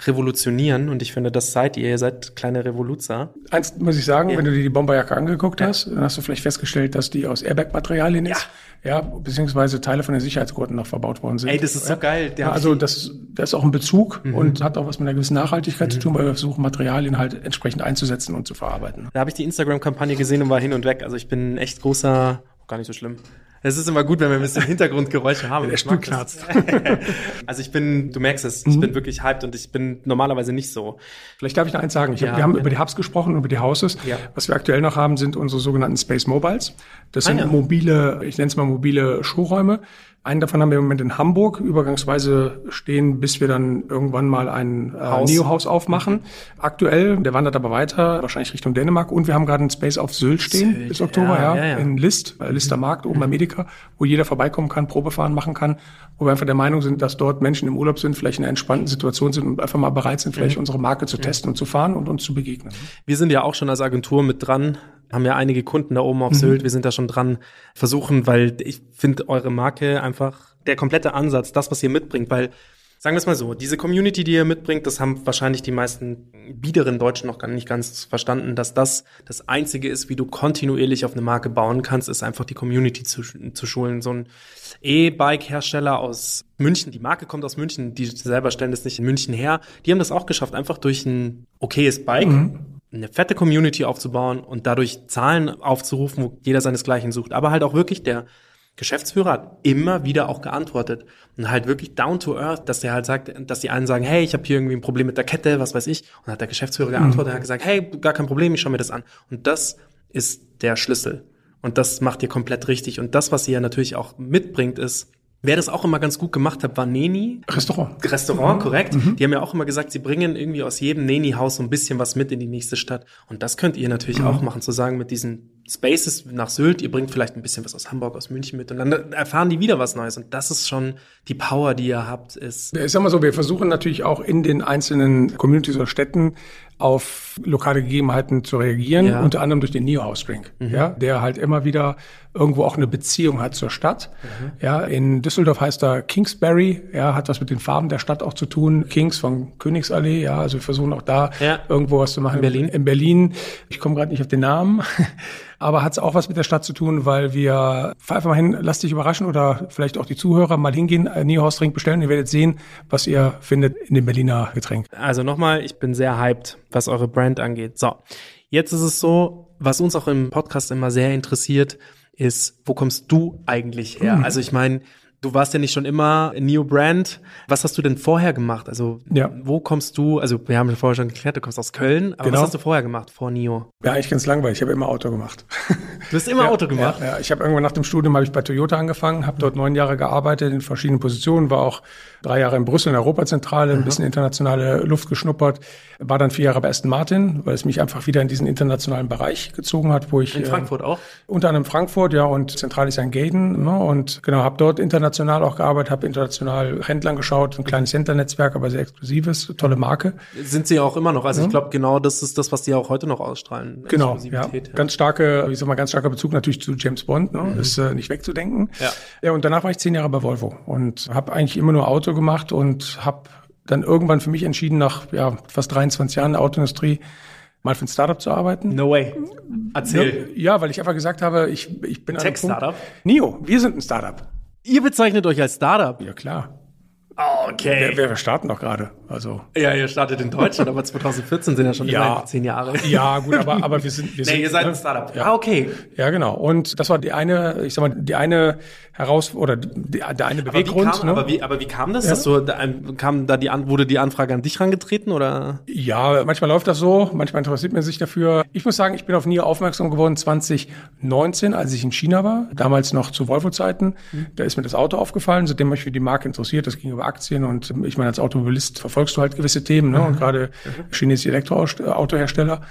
revolutionieren. Und ich finde, das seid ihr, ihr seid kleine Revoluzer.
Eins muss ich sagen, wenn du dir die Bomberjacke angeguckt hast, dann hast du vielleicht festgestellt, dass die aus Airbag-Materialien ist. Ja, beziehungsweise Teile von den Sicherheitsgurten noch verbaut worden sind.
Ey, das ist so geil. Der
Ja,
hat
also das, das ist auch ein Bezug und hat auch was mit einer gewissen Nachhaltigkeit zu tun, weil wir versuchen, Materialien halt entsprechend einzusetzen und zu verarbeiten.
Da habe ich die Instagram-Kampagne gesehen und war hin und weg. Also ich bin ein echt großer, oh, gar nicht so schlimm. Es ist immer gut, wenn wir ein bisschen Hintergrundgeräusche haben.
Der Stuhl knarzt.
also ich bin, du merkst es, ich bin wirklich hyped und ich bin normalerweise nicht so.
Vielleicht darf ich noch eins sagen. Ich
Ja,
hab, wir haben
bitte.
über die Hubs gesprochen, über die Houses.
Ja.
Was wir aktuell noch haben, sind unsere sogenannten Space Mobiles. Das
Ah,
sind
ja.
mobile, ich nenne es mal mobile Showräume. Einen davon haben wir im Moment in Hamburg übergangsweise stehen, bis wir dann irgendwann mal ein äh,
Haus.
Neo-Haus aufmachen. Aktuell, der wandert aber weiter, wahrscheinlich Richtung Dänemark. Und wir haben gerade ein Space auf Sylt stehen
Sylt,
bis Oktober,
ja,
ja,
ja,
in List, äh, Lister Markt, oben bei Medica, wo jeder vorbeikommen kann, Probefahren machen kann, wo wir einfach der Meinung sind, dass dort Menschen im Urlaub sind, vielleicht in einer entspannten Situation sind und einfach mal bereit sind,
Mhm.
vielleicht unsere Marke zu testen und zu fahren und uns zu begegnen.
Wir sind ja auch schon als Agentur mit dran, haben ja einige Kunden da oben auf Sylt, wir sind da schon dran, versuchen, weil ich finde eure Marke einfach der komplette Ansatz, das, was ihr mitbringt, weil Sagen wir es mal so, diese Community, die ihr mitbringt, das haben wahrscheinlich die meisten biederen Deutschen noch gar nicht ganz verstanden, dass das das Einzige ist, wie du kontinuierlich auf eine Marke bauen kannst, ist einfach die Community zu, zu schulen. So ein E-Bike-Hersteller aus München, die Marke kommt aus München, die selber stellen das nicht in München her, die haben das auch geschafft, einfach durch ein okayes Bike eine fette Community aufzubauen und dadurch Zahlen aufzurufen, wo jeder seinesgleichen sucht. Aber halt auch wirklich der Geschäftsführer hat immer wieder auch geantwortet und halt wirklich down to earth, dass der halt sagt, dass die einen sagen, hey, ich habe hier irgendwie ein Problem mit der Kette, was weiß ich, und hat der Geschäftsführer geantwortet und hat gesagt, hey, gar kein Problem, ich schaue mir das an. Und das ist der Schlüssel. Und das macht ihr komplett richtig. Und das, was ihr natürlich auch mitbringt, ist, wer das auch immer ganz gut gemacht hat, war Neni.
Restaurant.
Restaurant, korrekt. Die haben ja auch immer gesagt, sie bringen irgendwie aus jedem Neni-Haus so ein bisschen was mit in die nächste Stadt. Und das könnt ihr natürlich auch machen, zu sagen, mit diesen Spaces nach Sylt, ihr bringt vielleicht ein bisschen was aus Hamburg, aus München mit und dann erfahren die wieder was Neues. Und das ist schon die Power, die ihr habt, ist.
Ich sag mal so, wir versuchen natürlich auch in den einzelnen Communities oder Städten auf lokale Gegebenheiten zu reagieren,
Ja.
unter anderem durch den Neo House Drink, ja, der halt immer wieder irgendwo auch eine Beziehung hat zur Stadt. Ja, in Düsseldorf heißt er Kingsbury, ja, hat was mit den Farben der Stadt auch zu tun. Kings von Königsallee, ja, also wir versuchen auch da
Ja.
irgendwo was zu machen.
In Berlin?
In Berlin. Ich komme gerade nicht auf den Namen, aber hat es auch was mit der Stadt zu tun, weil wir fahr einfach mal hin, lasst dich überraschen oder vielleicht auch die Zuhörer mal hingehen, ein Neo House Drink bestellen. Ihr werdet sehen, was ihr findet in dem Berliner Getränk.
Also nochmal, ich bin sehr hyped, was eure Brand angeht. So. Jetzt ist es so, was uns auch im Podcast immer sehr interessiert, ist, wo kommst du eigentlich her?
Mhm.
Also ich meine, Du warst ja nicht schon immer New Brand. Was hast du denn vorher gemacht? Also,
Ja.
wo kommst du? Also, wir haben ja vorher schon geklärt, du kommst aus Köln. Aber
Genau.
was hast du vorher gemacht vor Nio?
Ja, eigentlich ganz langweilig. Ich habe immer Auto gemacht.
Du hast immer
Ja,
Auto gemacht.
Ja, ja. ich habe irgendwann nach dem Studium habe ich bei Toyota angefangen, habe dort neun Jahre gearbeitet in verschiedenen Positionen, war auch drei Jahre in Brüssel in der Europazentrale, ein bisschen internationale Luft geschnuppert, war dann vier Jahre bei Aston Martin, weil es mich einfach wieder in diesen internationalen Bereich gezogen hat, wo ich
In
äh,
Frankfurt auch?
unter anderem Frankfurt, ja, und zentral ist ja in Gaden, ne, und genau, habe dort international auch gearbeitet, habe international Händlern geschaut, ein kleines Händlernetzwerk, aber sehr exklusives, tolle Marke.
Sind sie auch immer noch. Also, ich glaube, genau das ist das, was die auch heute noch ausstrahlen.
Genau, ja. Ganz starke, wie sag mal, ganz starker Bezug natürlich zu James Bond, ne? ist äh, nicht wegzudenken.
Ja.
ja, und danach war ich zehn Jahre bei Volvo und habe eigentlich immer nur Auto gemacht und habe dann irgendwann für mich entschieden, nach ja, fast 23 Jahren der Autoindustrie mal für ein Startup zu arbeiten.
No way. Erzähl.
Ja, weil ich einfach gesagt habe, ich, ich bin
Tech-Startup?
Nio, wir sind ein Startup.
Ihr bezeichnet euch als Startup.
Ja, klar.
Okay.
Wir, wir starten doch gerade. Also
Ja, ihr startet in Deutschland, aber 2014 sind ja schon
Ja.
zehn Jahre.
ja, gut, aber aber wir sind wir sind
Nee, ihr seid
ne?
ein Startup.
Ja.
Ah, okay.
Ja, genau. Und das war die eine, ich sag mal, die eine heraus oder die, der eine
Aber wie,
Beweggrund.
kam,
ne?
aber, wie, aber wie kam das?
Ja.
Dass du, da, kam da die an, wurde die Anfrage an dich rangetreten oder?
Ja, manchmal läuft das so, manchmal interessiert man sich dafür. Ich muss sagen, ich bin auf NIO aufmerksam geworden 2019, als ich in China war, damals noch zu Volvo-Zeiten. Da ist mir das Auto aufgefallen, seitdem habe ich für die Marke interessiert, das ging über Aktien und ich meine, als Automobilist verfolgst du halt gewisse Themen, ne? und gerade chinesische Elektroautohersteller.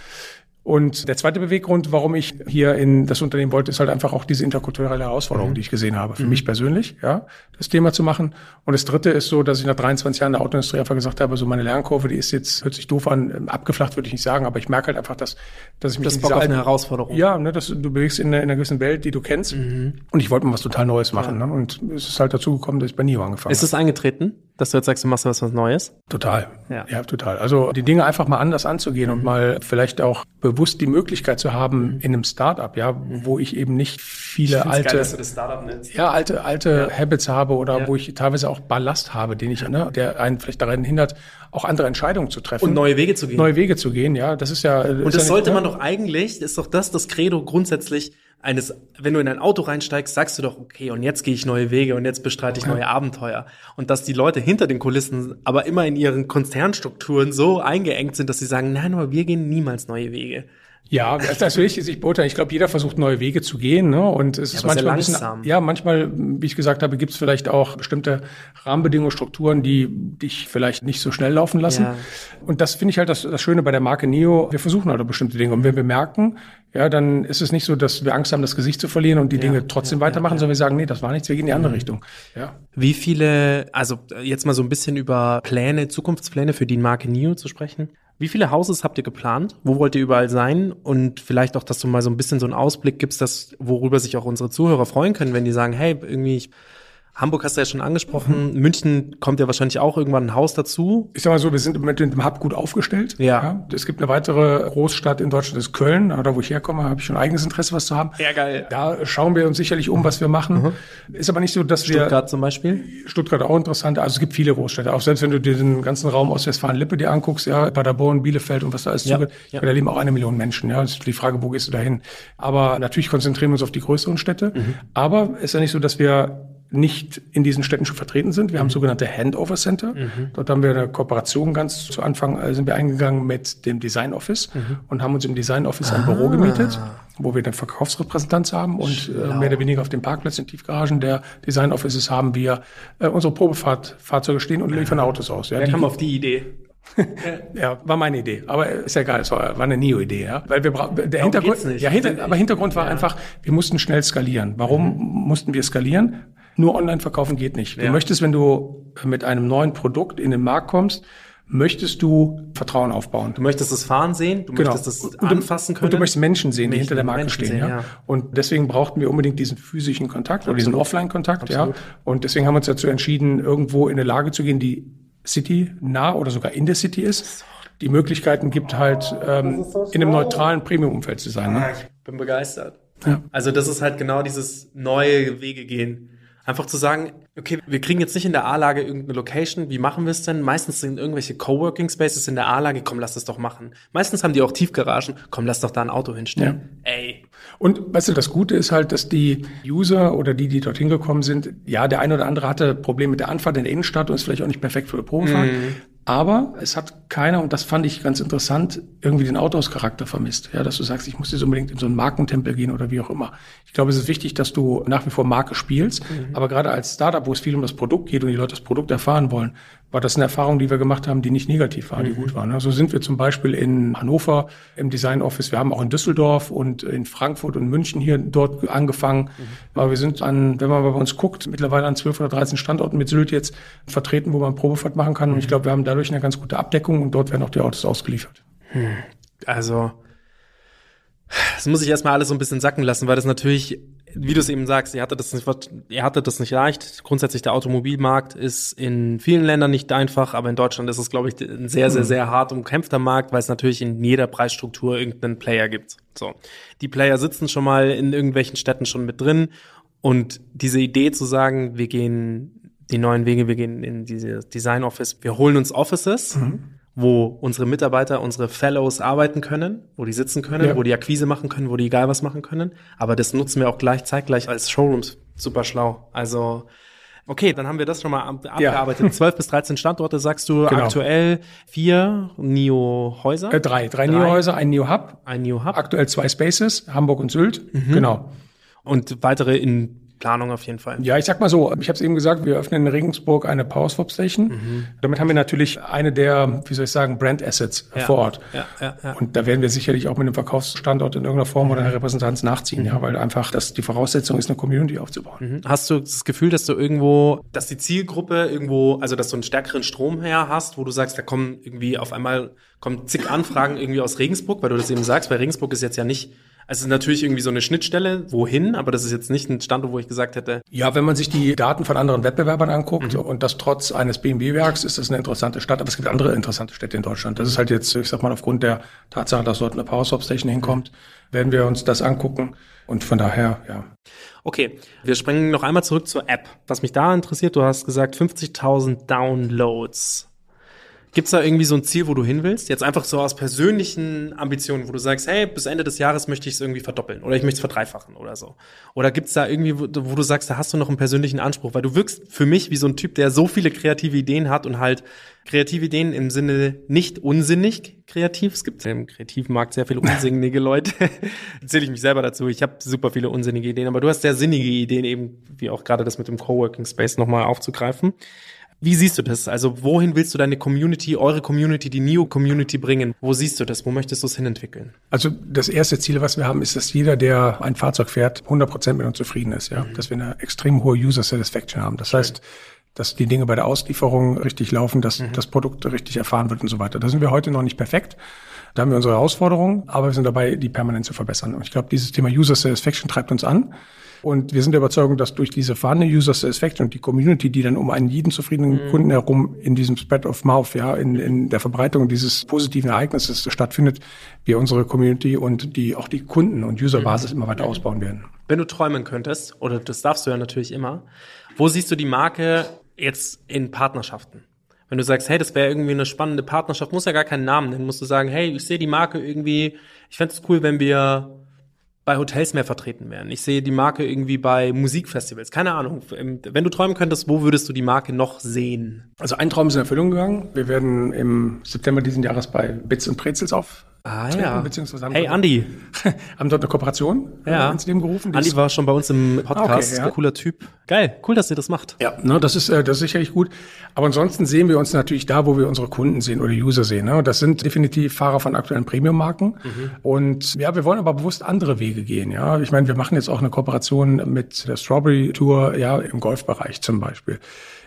Und der zweite Beweggrund, warum ich hier in das Unternehmen wollte, ist halt einfach auch diese interkulturelle Herausforderung, die ich gesehen habe. Für mich persönlich, ja, das Thema zu machen. Und das dritte ist so, dass ich nach 23 Jahren der Autoindustrie einfach gesagt habe, so meine Lernkurve, die ist jetzt, hört sich doof an, ähm, abgeflacht würde ich nicht sagen, aber ich merke halt einfach, dass, dass ich mich
Das
in
Bock auf eine Herausforderung.
ja, ne, dass du bewegst in, einer- in einer gewissen Welt, die du kennst. Und ich wollte mal was total Neues machen. Ne? Und es ist halt dazu gekommen, dass ich bei NIO angefangen
Ist es eingetreten, dass du jetzt sagst, du machst was, was Neues?
Total.
Ja.
Ja. total. Also die Dinge einfach mal anders anzugehen und mal vielleicht auch bewusst die Möglichkeit zu haben in einem Startup, ja, wo ich eben nicht viele alte,
das Startup nennst.
ja, alte, alte Habits habe oder
Ja.
wo ich teilweise auch Ballast habe, den ich, ne, der einen vielleicht daran hindert, auch andere Entscheidungen zu treffen.
Und neue Wege zu gehen.
neue Wege zu gehen, ja. Das ist ja.
Und das sollte man doch eigentlich, ist doch das das Credo grundsätzlich eines, wenn du in ein Auto reinsteigst, sagst du doch, okay, und jetzt gehe ich neue Wege und jetzt bestreite ich neue Abenteuer. Und dass die Leute hinter den Kulissen aber immer in ihren Konzernstrukturen so eingeengt sind, dass sie sagen, nein, aber wir gehen niemals neue Wege.
Ja, das, das will ich jetzt nicht beurteilen. Ich glaube, jeder versucht neue Wege zu gehen, ne? Und es ist
aber sehr
manchmal ein bisschen, ja, manchmal, wie ich gesagt habe, gibt es vielleicht auch bestimmte Rahmenbedingungen, Strukturen, die dich vielleicht nicht so schnell laufen lassen.
Ja.
Und das finde ich halt das, das Schöne bei der Marke Neo. Wir versuchen halt auch bestimmte Dinge. Und wenn wir merken, ja, dann ist es nicht so, dass wir Angst haben, das Gesicht zu verlieren und die Dinge trotzdem weitermachen, sondern wir sagen, nee, das war nichts, wir gehen in die andere Richtung. Ja.
Wie viele, also jetzt mal so ein bisschen über Pläne, Zukunftspläne für die Marke NIO zu sprechen. Wie viele Houses habt ihr geplant? Wo wollt ihr überall sein? Und vielleicht auch, dass du mal so ein bisschen so einen Ausblick gibst, dass, worüber sich auch unsere Zuhörer freuen können, wenn die sagen, hey, irgendwie, ich, Hamburg hast du ja schon angesprochen, München kommt ja wahrscheinlich auch irgendwann ein Haus dazu.
Ich sag mal so, wir sind mit dem Hub gut aufgestellt.
Ja.
Es gibt eine weitere Großstadt in Deutschland, das ist Köln. Da, wo ich herkomme, habe ich schon eigenes Interesse, was zu haben.
Ja, geil.
Da schauen wir uns sicherlich um, was wir machen. Ist aber nicht so, dass wir
Stuttgart zum Beispiel.
Stuttgart auch interessant. Also es gibt viele Großstädte. Auch selbst wenn du dir den ganzen Raum Ostwestfalen-Lippe dir anguckst, ja, Paderborn, Bielefeld und was da alles
Ja,
zugehört,
ja.
da leben auch eine Million Menschen. Ja, das ist die Frage, wo gehst du da hin? Aber natürlich konzentrieren wir uns auf die größeren Städte.
Mhm.
Aber ist ja nicht so, dass wir nicht in diesen Städten schon vertreten sind. Wir haben sogenannte Handover Center. Dort haben wir eine Kooperation ganz zu Anfang, äh, sind wir eingegangen mit dem Design Office und haben uns im Design Office ein Büro gemietet, wo wir eine Verkaufsrepräsentanz haben und äh, mehr oder weniger auf dem Parkplatz in Tiefgaragen der Design Offices haben wir äh, unsere Probefahrtfahrzeuge stehen und liefern Autos aus. Ja,
Wer kam auf die Idee?
ja, war meine Idee. Aber ist ja egal, es war, war eine Neo-Idee, ja. Weil wir bra- der Hintergrund, ja, hinter, aber Hintergrund war einfach, wir mussten schnell skalieren. Warum mussten wir skalieren? Nur online verkaufen geht nicht. Du
Ja.
möchtest, wenn du mit einem neuen Produkt in den Markt kommst, möchtest du Vertrauen aufbauen.
Du möchtest das Fahren sehen, du möchtest das
Und du-
anfassen können.
Und du möchtest Menschen sehen, die
Menschen-
hinter der Marke
Menschen
stehen.
sehen,
ja.
ja.
Und deswegen brauchten wir unbedingt diesen physischen Kontakt oder diesen Offline-Kontakt. Ja. Und deswegen haben wir uns dazu entschieden, irgendwo in eine Lage zu gehen, die City nah oder sogar in der City ist. Die Möglichkeiten gibt halt, ähm, in einem neutralen Premium-Umfeld zu sein. Ne?
Ich bin begeistert.
Ja.
Also das ist halt genau dieses neue Wege gehen. Einfach zu sagen, okay, wir kriegen jetzt nicht in der A-Lage irgendeine Location, wie machen wir es denn? Meistens sind irgendwelche Coworking Spaces in der A-Lage, komm, lass es doch machen. Meistens haben die auch Tiefgaragen, komm, lass doch da ein Auto hinstellen. Ja. Ey.
Und weißt du, das Gute ist halt, dass die User oder die, die dorthin gekommen sind, ja, der eine oder andere hatte Probleme mit der Anfahrt in der Innenstadt und ist vielleicht auch nicht perfekt für eine Probefahrt. Mhm. Aber es hat keiner, und das fand ich ganz interessant, irgendwie den Autohaus-Charakter vermisst. Ja, dass du sagst, ich muss jetzt unbedingt in so einen Markentempel gehen oder wie auch immer. Ich glaube, es ist wichtig, dass du nach wie vor Marke spielst. Mhm. Aber gerade als Startup, wo es viel um das Produkt geht und die Leute das Produkt erfahren wollen, war das eine Erfahrung, die wir gemacht haben, die nicht negativ war, die mhm. gut war. Ne? So sind wir zum Beispiel in Hannover im Design Office. Wir haben auch in Düsseldorf und in Frankfurt und München hier dort angefangen. Mhm. Aber wir sind an, wenn man bei uns guckt, mittlerweile an 12 oder 13 Standorten mit Sylt jetzt vertreten, wo man Probefahrt machen kann. Und ich glaube, wir haben dadurch eine ganz gute Abdeckung und dort werden auch die Autos ausgeliefert.
Hm. Also, das muss ich erstmal alles so ein bisschen sacken lassen, weil das natürlich wie du es eben sagst, ihr hattet das nicht, ihr hattet das nicht leicht. Grundsätzlich der Automobilmarkt ist in vielen Ländern nicht einfach, aber in Deutschland ist es, glaube ich, ein sehr, sehr, mhm. sehr hart umkämpfter Markt, weil es natürlich in jeder Preisstruktur irgendeinen Player gibt. So. Die Player sitzen schon mal in irgendwelchen Städten schon mit drin und diese Idee zu sagen, wir gehen die neuen Wege, wir gehen in diese Design Office, wir holen uns Offices. Mhm wo unsere Mitarbeiter, unsere Fellows arbeiten können, wo die sitzen können, ja. wo die Akquise machen können, wo die egal was machen können. Aber das nutzen wir auch gleich zeitgleich als Showrooms super schlau. Also Okay, dann haben wir das schon mal abgearbeitet. Ja. 12 bis 13 Standorte, sagst du genau. aktuell vier NIO-Häuser?
Äh, drei. Drei, drei. NIO-Häuser, ein NIO-Hub.
Ein NIO-Hub.
Aktuell zwei Spaces, Hamburg und Sylt.
Mhm. Genau. Und weitere in Planung auf jeden Fall.
Ja, ich sag mal so, ich habe es eben gesagt, wir öffnen in Regensburg eine Powerswap Station. Mhm. Damit haben wir natürlich eine der, wie soll ich sagen, Brand Assets ja. vor Ort. Ja, ja, ja. Und da werden wir sicherlich auch mit einem Verkaufsstandort in irgendeiner Form oder einer Repräsentanz nachziehen, mhm. ja, weil einfach das die Voraussetzung ist, eine Community aufzubauen.
Mhm. Hast du das Gefühl, dass du irgendwo, dass die Zielgruppe irgendwo, also dass du einen stärkeren Strom her hast, wo du sagst, da kommen irgendwie auf einmal kommen zig Anfragen irgendwie aus Regensburg, weil du das eben sagst, weil Regensburg ist jetzt ja nicht also natürlich irgendwie so eine Schnittstelle, wohin, aber das ist jetzt nicht ein Standort, wo ich gesagt hätte.
Ja, wenn man sich die Daten von anderen Wettbewerbern anguckt mhm. und das trotz eines BMW-Werks, ist das eine interessante Stadt, aber es gibt andere interessante Städte in Deutschland. Das ist halt jetzt, ich sag mal, aufgrund der Tatsache, dass dort eine Power Station hinkommt, werden wir uns das angucken und von daher, ja.
Okay, wir springen noch einmal zurück zur App. Was mich da interessiert, du hast gesagt 50.000 Downloads. Gibt's da irgendwie so ein Ziel, wo du hin willst? Jetzt einfach so aus persönlichen Ambitionen, wo du sagst, hey, bis Ende des Jahres möchte ich es irgendwie verdoppeln oder ich möchte es verdreifachen oder so. Oder gibt's da irgendwie, wo, wo, du sagst, da hast du noch einen persönlichen Anspruch? Weil du wirkst für mich wie so ein Typ, der so viele kreative Ideen hat und halt kreative Ideen im Sinne nicht unsinnig kreativ. Es gibt im kreativen Markt sehr viele unsinnige Leute. Erzähle ich mich selber dazu. Ich habe super viele unsinnige Ideen, aber du hast sehr sinnige Ideen, eben wie auch gerade das mit dem Coworking Space nochmal aufzugreifen. Wie siehst du das? Also wohin willst du deine Community, eure Community, die Neo-Community bringen? Wo siehst du das? Wo möchtest du es hinentwickeln?
Also das erste Ziel, was wir haben, ist, dass jeder, der ein Fahrzeug fährt, 100 Prozent mit uns zufrieden ist. Ja, mhm. Dass wir eine extrem hohe User Satisfaction haben. Das Schön. heißt, dass die Dinge bei der Auslieferung richtig laufen, dass mhm. das Produkt richtig erfahren wird und so weiter. Da sind wir heute noch nicht perfekt. Da haben wir unsere Herausforderungen, aber wir sind dabei, die permanent zu verbessern. Und ich glaube, dieses Thema User Satisfaction treibt uns an. Und wir sind der Überzeugung, dass durch diese vorhandene User Satisfaction und die Community, die dann um einen jeden zufriedenen mhm. Kunden herum in diesem Spread of Mouth, ja, in, in der Verbreitung dieses positiven Ereignisses stattfindet, wir unsere Community und die, auch die Kunden- und Userbasis mhm. immer weiter ausbauen werden.
Wenn du träumen könntest, oder das darfst du ja natürlich immer, wo siehst du die Marke jetzt in Partnerschaften? Wenn du sagst, hey, das wäre irgendwie eine spannende Partnerschaft, muss ja gar keinen Namen nennen, musst du sagen, hey, ich sehe die Marke irgendwie, ich fände es cool, wenn wir bei Hotels mehr vertreten werden. Ich sehe die Marke irgendwie bei Musikfestivals. Keine Ahnung. Wenn du träumen könntest, wo würdest du die Marke noch sehen?
Also ein Traum ist in Erfüllung gegangen. Wir werden im September diesen Jahres bei Bits und Prezels auf
Ah ja. Beziehungsweise haben hey Andi.
haben dort eine Kooperation
äh, ja.
ins Leben gerufen.
Andi war schon bei uns im Podcast. Okay, ja. Cooler Typ. Geil, cool, dass ihr das macht.
Ja, ne, das ist äh, das ist sicherlich gut. Aber ansonsten sehen wir uns natürlich da, wo wir unsere Kunden sehen oder User sehen. Ne? Das sind definitiv Fahrer von aktuellen Premium-Marken. Mhm. Und ja, wir wollen aber bewusst andere Wege gehen. Ja, ich meine, wir machen jetzt auch eine Kooperation mit der Strawberry Tour, ja, im Golfbereich zum Beispiel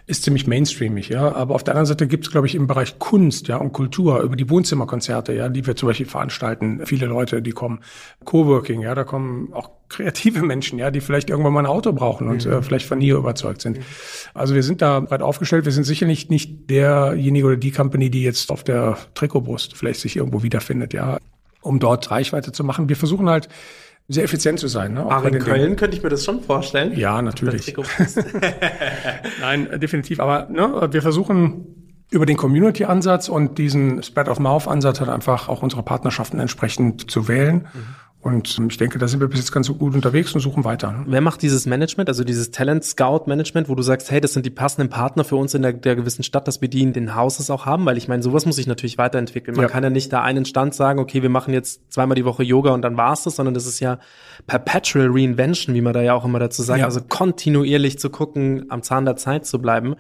ist ziemlich mainstreamig, ja. Aber auf der anderen Seite gibt es, glaube ich, im Bereich Kunst, ja, und Kultur, über die Wohnzimmerkonzerte, ja, die wir zum Beispiel veranstalten, viele Leute, die kommen, Coworking, ja, da kommen auch kreative Menschen, ja, die vielleicht irgendwann mal ein Auto brauchen und mhm. äh, vielleicht von NIO überzeugt sind. Mhm. Also wir sind da breit aufgestellt. Wir sind sicherlich nicht derjenige oder die Company, die jetzt auf der Trikotbrust vielleicht sich irgendwo wiederfindet, ja, um dort Reichweite zu machen. Wir versuchen halt sehr effizient zu sein. Ne? Auch
Ach, in Köln
Dingen.
könnte ich mir das schon vorstellen.
Ja, natürlich. Nein, äh, definitiv. Aber ne, wir versuchen über den Community-Ansatz und diesen Spread-of-Mouth-Ansatz halt einfach auch unsere Partnerschaften entsprechend zu wählen. Und ich denke, da sind wir bis jetzt ganz gut unterwegs und suchen weiter. Ne?
Wer macht dieses Management, also dieses Talent Scout Management, wo du sagst, hey, das sind die passenden Partner für uns in der, der gewissen Stadt, dass wir die in den Hauses auch haben? Weil ich meine, sowas muss sich natürlich weiterentwickeln. Man
Ja.
kann ja nicht da einen Stand sagen, okay, wir machen jetzt zweimal die Woche Yoga und dann war's das, sondern das ist ja perpetual reinvention, wie man da ja auch immer dazu sagt.
Ja.
Also kontinuierlich zu gucken, am Zahn der Zeit zu bleiben.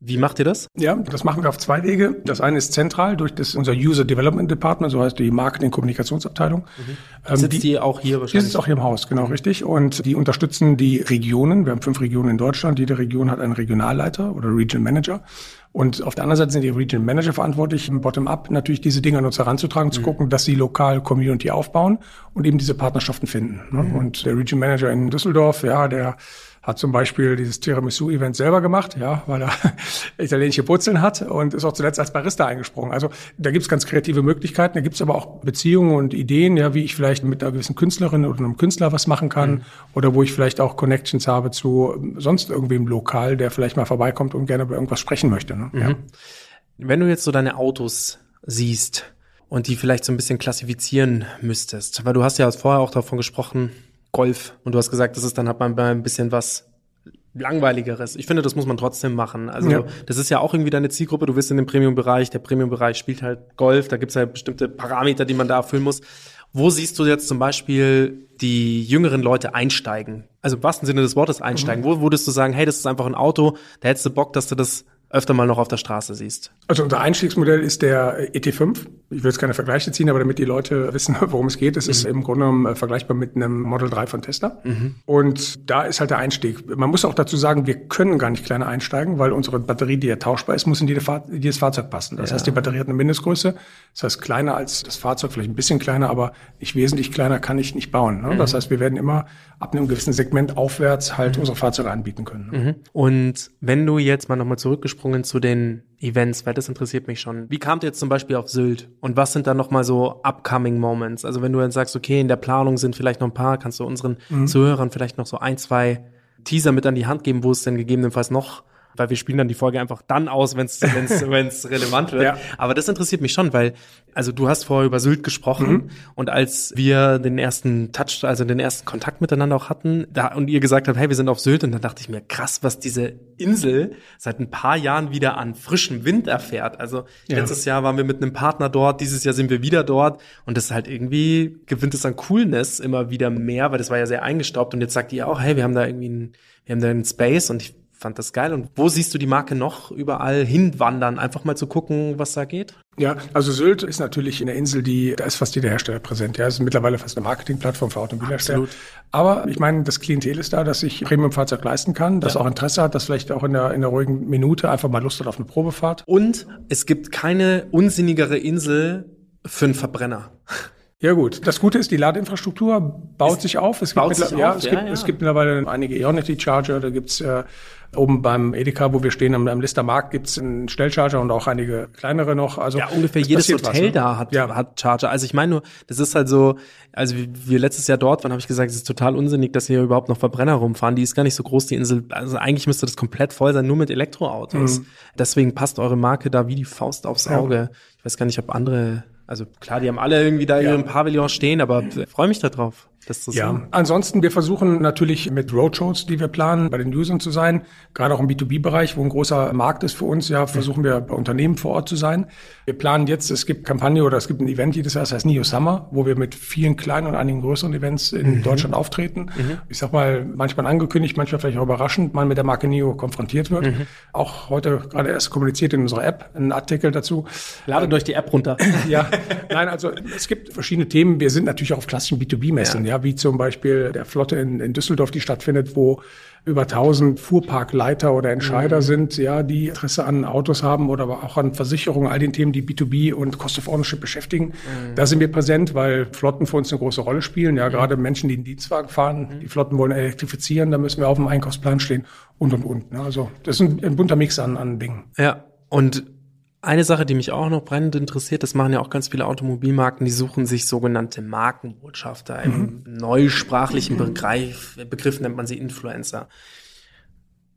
Wie macht ihr das?
Ja, das machen wir auf zwei Wege. Das eine ist zentral durch das, unser User Development Department, so heißt die Marketing-Kommunikationsabteilung. Ähm,
Sitzt die, auch hier
Die
wahrscheinlich?
sitzt auch hier im Haus, genau richtig. Und die unterstützen die Regionen. Wir haben fünf Regionen in Deutschland. Jede Region hat einen Regionalleiter oder Region Manager. Und auf der anderen Seite sind die Region Manager verantwortlich, im Bottom-up natürlich diese Dinge an uns heranzutragen, zu gucken, dass sie lokal Community aufbauen und eben diese Partnerschaften finden. Ne? Und der Region Manager in Düsseldorf, ja, der hat zum Beispiel dieses Tiramisu-Event selber gemacht, ja, weil er italienische Wurzeln hat und ist auch zuletzt als Barista eingesprungen. Also da gibt's ganz kreative Möglichkeiten, da gibt's aber auch Beziehungen und Ideen, ja, wie ich vielleicht mit einer gewissen Künstlerin oder einem Künstler was machen kann oder wo ich vielleicht auch Connections habe zu sonst irgendwem lokal, der vielleicht mal vorbeikommt und gerne über irgendwas sprechen möchte. Ne? Ja.
Wenn du jetzt so deine Autos siehst und die vielleicht so ein bisschen klassifizieren müsstest, weil du hast ja vorher auch davon gesprochen, Golf, und du hast gesagt, das ist dann hat man bei ein bisschen was langweiligeres. Ich finde, das muss man trotzdem machen. Also
Ja.
das ist ja auch irgendwie deine Zielgruppe. Du bist in dem Premium-Bereich. Der Premium-Bereich spielt halt Golf. Da gibt's ja bestimmte Parameter, die man da erfüllen muss. Wo siehst du jetzt zum Beispiel die jüngeren Leute einsteigen? Also im wahrsten Sinne des Wortes einsteigen. Wo würdest du sagen, hey, das ist einfach ein Auto, da hättest du Bock, dass du das öfter mal noch auf der Straße siehst?
Also unser Einstiegsmodell ist der ET5. Ich will jetzt keine Vergleiche ziehen, aber damit die Leute wissen, worum es geht, es ist im Grunde genommen äh, vergleichbar mit einem Model 3 von Tesla. Und da ist halt der Einstieg. Man muss auch dazu sagen, wir können gar nicht kleiner einsteigen, weil unsere Batterie, die ja tauschbar ist, muss in jedes Fahrzeug passen. Das heißt, die Batterie hat eine Mindestgröße. Das heißt, kleiner als das Fahrzeug, vielleicht ein bisschen kleiner, aber nicht wesentlich kleiner kann ich nicht bauen. Ne? Das heißt, wir werden immer ab einem gewissen Segment aufwärts halt unsere Fahrzeuge anbieten können. Ne?
Und wenn du jetzt mal nochmal zurückgesprungen zu den Events, weil das interessiert mich schon. Wie kamt ihr jetzt zum Beispiel auf Sylt? Und was sind da nochmal so upcoming Moments? Also wenn du dann sagst, okay, in der Planung sind vielleicht noch ein paar, kannst du unseren Zuhörern vielleicht noch so ein, zwei Teaser mit an die Hand geben, wo es denn gegebenenfalls noch weil wir spielen dann die Folge einfach dann aus, wenn es relevant wird.
Ja.
Aber das interessiert mich schon, weil also du hast vorher über Sylt gesprochen und als wir den ersten Touch, also den ersten Kontakt miteinander auch hatten, da und ihr gesagt habt, hey, wir sind auf Sylt und dann dachte ich mir, krass, was diese Insel seit ein paar Jahren wieder an frischem Wind erfährt. Also
Ja.
letztes Jahr waren wir mit einem Partner dort, dieses Jahr sind wir wieder dort und das ist halt irgendwie gewinnt es an Coolness immer wieder mehr, weil das war ja sehr eingestaubt und jetzt sagt ihr auch, hey, wir haben da irgendwie einen, wir haben da einen Space und ich fand das geil. Und wo siehst du die Marke noch überall hinwandern? Einfach mal zu gucken, was da geht?
Ja, also Sylt ist natürlich eine Insel, die, da ist fast jeder Hersteller präsent. Ja, es ist mittlerweile fast eine Marketingplattform für Automobilhersteller.
Absolut.
Aber ich meine, das Klientel ist da, dass sich Premium-Fahrzeug leisten kann, das
Ja.
auch Interesse hat, das vielleicht auch in der, in der ruhigen Minute einfach mal Lust hat auf eine Probefahrt.
Und es gibt keine unsinnigere Insel für einen Verbrenner.
Ja gut, das Gute ist, die Ladeinfrastruktur baut sich auf. Es gibt,
sich
ja,
auf,
es,
ja,
gibt,
ja.
es gibt mittlerweile einige Ionity Charger, da gibt's äh, oben beim Edeka, wo wir stehen, am, am Lister Markt, gibt's einen Schnellcharger und auch einige kleinere noch. Also
Ja, ungefähr
es
jedes
passiert was,
Hotel
ne?
da hat,
ja.
hat Charger. Also ich meine nur, das ist halt so, also wie wir letztes Jahr dort waren, habe ich gesagt, es ist total unsinnig, dass hier überhaupt noch Verbrenner rumfahren. Die ist gar nicht so groß, die Insel. Also eigentlich müsste das komplett voll sein, nur mit Elektroautos. Deswegen passt eure Marke da wie die Faust aufs
Mhm. Ja.
Auge. Ich weiß gar nicht, ob andere, also klar, die haben alle irgendwie da ihren Pavillon stehen, aber ich freue mich darauf, das zu
Ja, ansonsten, wir versuchen natürlich mit Roadshows, die wir planen, bei den Usern zu sein. Gerade auch im B2B-Bereich, wo ein großer Markt ist für uns, ja, versuchen wir bei Unternehmen vor Ort zu sein. Wir planen jetzt, es gibt Kampagne oder es gibt ein Event jedes Jahr, das heißt Neo Summer, wo wir mit vielen kleinen und einigen größeren Events in Deutschland auftreten. Ich sag mal, manchmal angekündigt, manchmal vielleicht auch überraschend, man mit der Marke Neo konfrontiert wird. Auch heute gerade erst kommuniziert in unserer App ein Artikel dazu.
Ladet euch die App runter.
Ja, nein, also es gibt verschiedene Themen. Wir sind natürlich auch auf klassischen B2B-Messen, ja. Wie zum Beispiel der Flotte in, in Düsseldorf, die stattfindet, wo über 1000 Fuhrparkleiter oder Entscheider sind, ja, die Interesse an Autos haben oder auch an Versicherungen, all den Themen, die B2B und Cost of Ownership beschäftigen. Da sind wir präsent, weil Flotten für uns eine große Rolle spielen. Ja, gerade Menschen, die einen Dienstwagen fahren, die Flotten wollen elektrifizieren, da müssen wir auf dem Einkaufsplan stehen und und und. Also das ist ein, ein bunter Mix an, an Dingen.
Ja, und Eine Sache, die mich auch noch brennend interessiert, das machen ja auch ganz viele Automobilmarken, die suchen sich sogenannte Markenbotschafter. Im neusprachlichen Begriff, Begriff nennt man sie Influencer.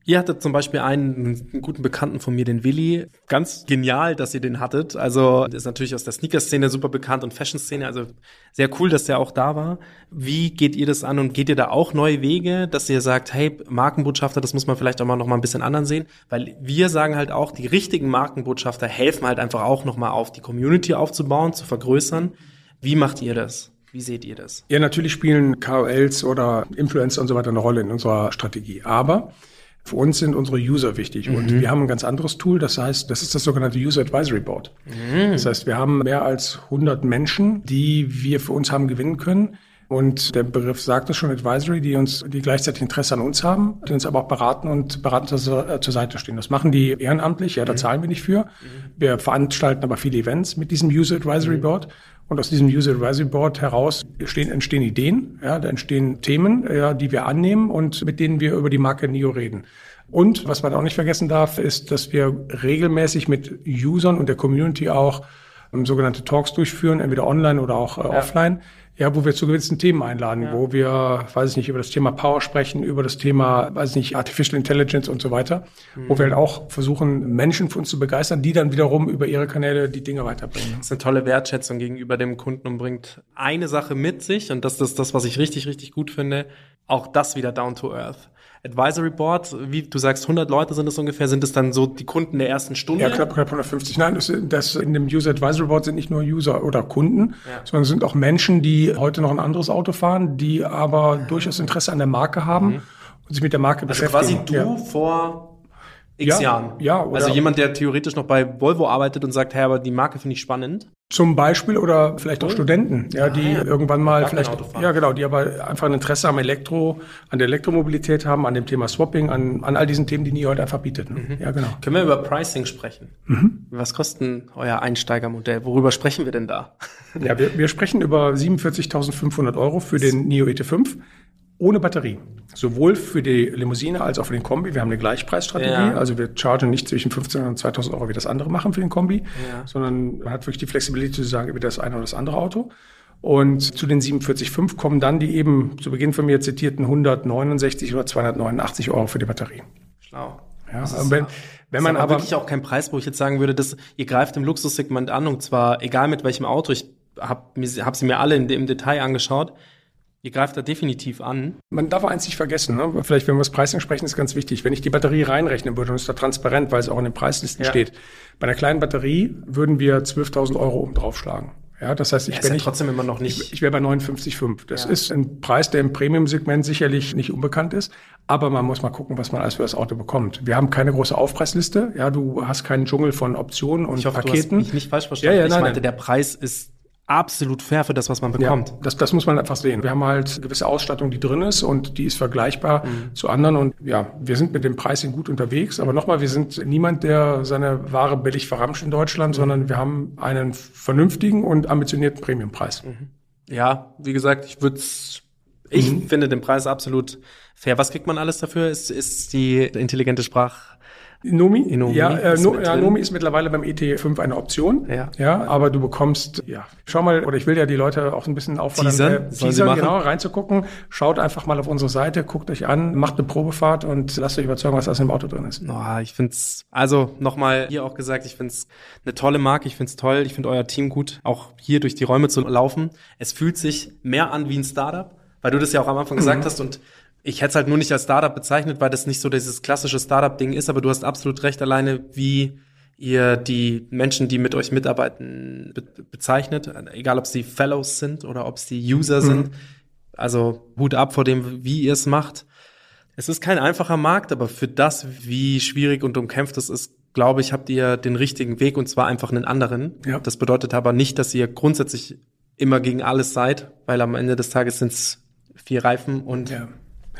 Ihr hattet zum Beispiel einen, einen guten Bekannten von mir, den Willi. Ganz genial, dass ihr den hattet. Also ist natürlich aus der Sneaker-Szene super bekannt und Fashion-Szene. Also sehr cool, dass der auch da war. Wie geht ihr das an und geht ihr da auch neue Wege, dass ihr sagt, hey, Markenbotschafter, das muss man vielleicht auch mal noch mal ein bisschen anderen sehen? Weil wir sagen halt auch, die richtigen Markenbotschafter helfen halt einfach auch noch mal auf, die Community aufzubauen, zu vergrößern. Wie macht ihr das? Wie seht ihr das?
Ja, natürlich spielen KOLs oder Influencer und so weiter eine Rolle in unserer Strategie. Aber für uns sind unsere User wichtig und wir haben ein ganz anderes Tool. Das heißt, das ist das sogenannte User Advisory Board. Das heißt, wir haben mehr als 100 Menschen, die wir für uns haben gewinnen können. Und der Begriff sagt es schon, Advisory, die uns, die gleichzeitig Interesse an uns haben, die uns aber auch beraten und beratend zur, äh, zur Seite stehen. Das machen die ehrenamtlich, ja, da zahlen wir nicht für. Wir veranstalten aber viele Events mit diesem User Advisory Board. Und aus diesem User Advisory Board heraus stehen, entstehen Ideen, ja, da entstehen Themen, ja, die wir annehmen und mit denen wir über die Marke NIO reden. Und was man auch nicht vergessen darf, ist, dass wir regelmäßig mit Usern und der Community auch ähm, sogenannte Talks durchführen, entweder online oder auch äh, offline, ja, wo wir zu gewissen Themen einladen, wo wir, weiß ich nicht, über das Thema Power sprechen, über das Thema, weiß ich nicht, Artificial Intelligence und so weiter, wo wir halt auch versuchen, Menschen für uns zu begeistern, die dann wiederum über ihre Kanäle die Dinge weiterbringen.
Das ist eine tolle Wertschätzung gegenüber dem Kunden und bringt eine Sache mit sich. Und das ist das, was ich richtig, richtig gut finde, auch das wieder down to earth. Advisory Board, wie du sagst, 100 Leute sind es ungefähr, sind es dann so die Kunden der ersten Stunde?
Ja, knapp, knapp 150. Nein, das, das in dem User Advisory Board sind nicht nur User oder Kunden, sondern es sind auch Menschen, die heute noch ein anderes Auto fahren, die aber durchaus Interesse an der Marke haben und sich mit der Marke
Also quasi
beschäftigen.
du
Ja.
vor x
Ja,
Jahren.
ja, oder-
also jemand, der theoretisch noch bei Volvo arbeitet und sagt, hey, aber die Marke finde ich spannend.
Zum Beispiel oder vielleicht auch Studenten, ja, die
ja.
irgendwann mal vielleicht, ja genau, die aber einfach ein Interesse am Elektro, an der Elektromobilität haben, an dem Thema Swapping, an, an all diesen Themen, die NIO heute einfach bietet. Ne? Ja, genau.
Können wir über Pricing sprechen?
Mhm.
Was kostet denn euer Einsteigermodell? Worüber sprechen wir denn da?
Ja, wir, wir sprechen über 47.500 Euro für den NIO ET5 ohne Batterie. Sowohl für die Limousine als auch für den Kombi. Wir haben eine Gleichpreisstrategie.
Ja.
Also wir chargen nicht zwischen 15 und 2000 Euro, wie das andere machen für den Kombi, sondern man hat wirklich die Flexibilität zu sagen, über das eine oder das andere Auto. Und zu den 47,5 kommen dann die eben zu Beginn von mir zitierten 169 oder 289 Euro für die Batterie.
Schlau.
Ja,
Das ist-
wenn, wenn man aber,
wirklich auch kein Preis, wo ich jetzt sagen würde, dass ihr greift im Luxussegment an und zwar egal mit welchem Auto. Ich habe hab sie mir alle in, im Detail angeschaut. Ihr greift da definitiv an.
Man darf eins nicht vergessen, ne? vielleicht wenn wir das Pricing sprechen, ist ganz wichtig. Wenn ich die Batterie reinrechnen würde, und es ist da transparent, weil es auch in den Preislisten
Ja.
steht, bei einer kleinen Batterie würden wir 12.000 Euro oben draufschlagen. Ja, das heißt, ich
ist
bin
ja trotzdem immer noch nicht.
ich, ich wäre bei 59,5. Das
Ja.
ist ein Preis, der im Premium-Segment sicherlich nicht unbekannt ist, aber man muss mal gucken, was man alles für das Auto bekommt. Wir haben keine große Aufpreisliste. Ja, du hast keinen Dschungel von Optionen und
ich hoffe,
Paketen.
du hast mich nicht falsch verstanden.
Ja, ja,
ich
nein,
meinte,
nein.
der Preis ist absolut fair für das, was man bekommt.
Ja, das, das muss man einfach sehen. Wir haben halt gewisse Ausstattung, die drin ist und die ist vergleichbar
Mhm.
zu anderen. Und ja, wir sind mit dem Pricing gut unterwegs. Aber nochmal, wir sind niemand, der seine Ware billig verramscht in Deutschland,
Mhm.
sondern wir haben einen vernünftigen und ambitionierten Premiumpreis.
Mhm. Ja, wie gesagt, ich würde ich
Mhm.
finde den Preis absolut fair. Was kriegt man alles dafür? Ist, ist die intelligente Sprach
Nomi?
Nomi
ja, äh,
ist
no, ja. Nomi ist mittlerweile beim ET5 eine Option.
Ja.
ja. Aber du bekommst, ja, schau mal, oder ich will ja die Leute auch ein bisschen auffordern,
Teasern?
äh, teasern, genau, reinzugucken. Schaut einfach mal auf unsere Seite, guckt euch an, macht eine Probefahrt und lasst euch überzeugen, was aus dem Auto drin ist.
Oh, ich find's, also nochmal hier auch gesagt, ich find's eine tolle Marke, ich find's toll, ich find euer Team gut, auch hier durch die Räume zu laufen. Es fühlt sich mehr an wie ein Startup, weil du das ja auch am Anfang gesagt hast und ich hätte es halt nur nicht als Startup bezeichnet, weil das nicht so dieses klassische Startup-Ding ist, aber du hast absolut recht, alleine wie ihr die Menschen, die mit euch mitarbeiten, be bezeichnet, egal ob sie Fellows sind oder ob sie User sind. Also Hut ab vor dem, wie ihr es macht. Es ist kein einfacher Markt, aber für das, wie schwierig und umkämpft es ist, glaube ich, habt ihr den richtigen Weg und zwar einfach einen anderen.
Ja.
Das bedeutet aber nicht, dass ihr grundsätzlich immer gegen alles seid, weil am Ende des Tages sind es vier Reifen und
Ja.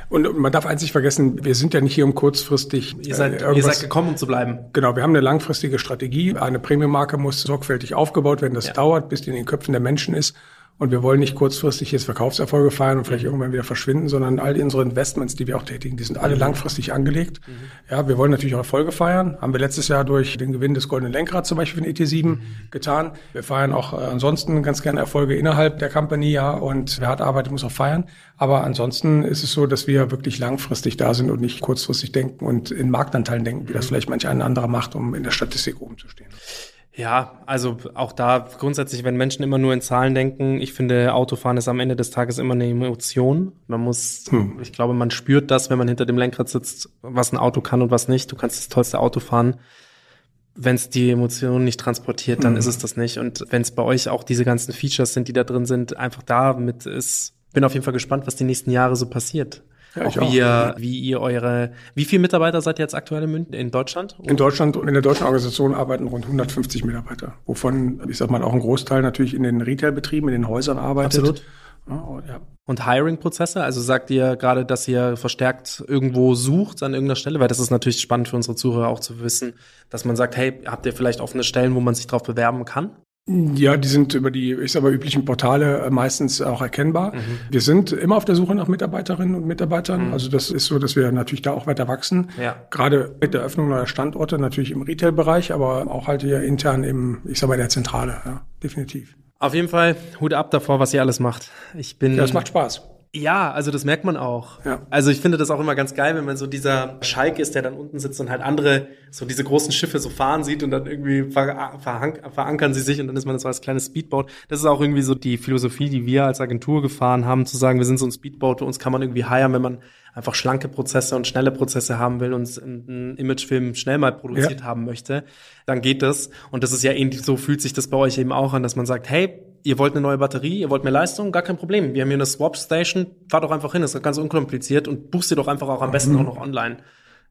Und man darf eins nicht vergessen, wir sind ja nicht hier um kurzfristig
ihr, seid,
äh,
ihr seid gekommen, um zu bleiben.
Genau, wir haben eine langfristige Strategie. Eine Premium-Marke muss sorgfältig aufgebaut werden. Das
Ja.
dauert, bis die in den Köpfen der Menschen ist. Und wir wollen nicht kurzfristig jetzt Verkaufserfolge feiern und vielleicht irgendwann wieder verschwinden, sondern all unsere Investments, die wir auch tätigen, die sind alle langfristig angelegt. Mhm. Ja, wir wollen natürlich auch Erfolge feiern. Haben wir letztes Jahr durch den Gewinn des Goldenen Lenkrads zum Beispiel für den ET7 mhm. getan. Wir feiern auch äh, ansonsten ganz gerne Erfolge innerhalb der Company, ja. Und wer hart arbeitet, muss auch feiern. Aber ansonsten ist es so, dass wir wirklich langfristig da sind und nicht kurzfristig denken und in Marktanteilen denken, wie das mhm. vielleicht manch ein anderer macht, um in der Statistik oben zu stehen.
Ja, also auch da grundsätzlich, wenn Menschen immer nur in Zahlen denken, ich finde, Autofahren ist am Ende des Tages immer eine Emotion. Man muss, hm. ich glaube, man spürt das, wenn man hinter dem Lenkrad sitzt, was ein Auto kann und was nicht. Du kannst das tollste Auto fahren. Wenn es die Emotionen nicht transportiert, dann hm. ist es das nicht. Und wenn es bei euch auch diese ganzen Features sind, die da drin sind, einfach damit ist, bin auf jeden Fall gespannt, was die nächsten Jahre so passiert. Ja, auch, wie, ihr, wie ihr eure, wie viele Mitarbeiter seid ihr jetzt aktuell in, Deutschland?
In Deutschland und in der deutschen Organisation arbeiten rund 150 Mitarbeiter, wovon, ich sag mal, auch ein Großteil natürlich in den Retail-Betrieben, in den Häusern arbeitet.
Absolut. Ja. Und Hiring-Prozesse? Also sagt ihr gerade, dass ihr verstärkt irgendwo sucht an irgendeiner Stelle? Weil das ist natürlich spannend für unsere Zuhörer auch zu wissen, dass man sagt, hey, habt ihr vielleicht offene Stellen, wo man sich drauf bewerben kann?
Ja, die sind über die, ich sag mal, üblichen Portale äh, meistens auch erkennbar. Mhm. Wir sind immer auf der Suche nach Mitarbeiterinnen und Mitarbeitern. Mhm. Also das ist so, dass wir natürlich da auch weiter wachsen. Ja. Gerade mit der Öffnung neuer Standorte, natürlich im Retail-Bereich, aber auch halt hier intern im, ich sag mal, in der Zentrale, ja, definitiv.
Auf jeden Fall Hut ab davor, was ihr alles macht. Ich bin.
Ja, es macht Spaß.
Ja, also das merkt man auch. Ja. Also ich finde das auch immer ganz geil, wenn man so dieser Schalk ist, der dann unten sitzt und halt andere, so diese großen Schiffe so fahren sieht und dann irgendwie ver verankern sie sich und dann ist man so als kleines Speedboat. Das ist auch irgendwie so die Philosophie, die wir als Agentur gefahren haben, zu sagen, wir sind so ein Speedboat, uns kann man irgendwie heiern, wenn man einfach schlanke Prozesse und schnelle Prozesse haben will und einen Imagefilm schnell mal produziert ja. haben möchte, dann geht das. Und das ist ja ähnlich, so fühlt sich das bei euch eben auch an, dass man sagt, hey, ihr wollt eine neue Batterie, ihr wollt mehr Leistung, gar kein Problem. Wir haben hier eine Swap Station, fahrt doch einfach hin, das ist ganz unkompliziert und buchst ihr doch einfach auch am besten mhm. auch noch online.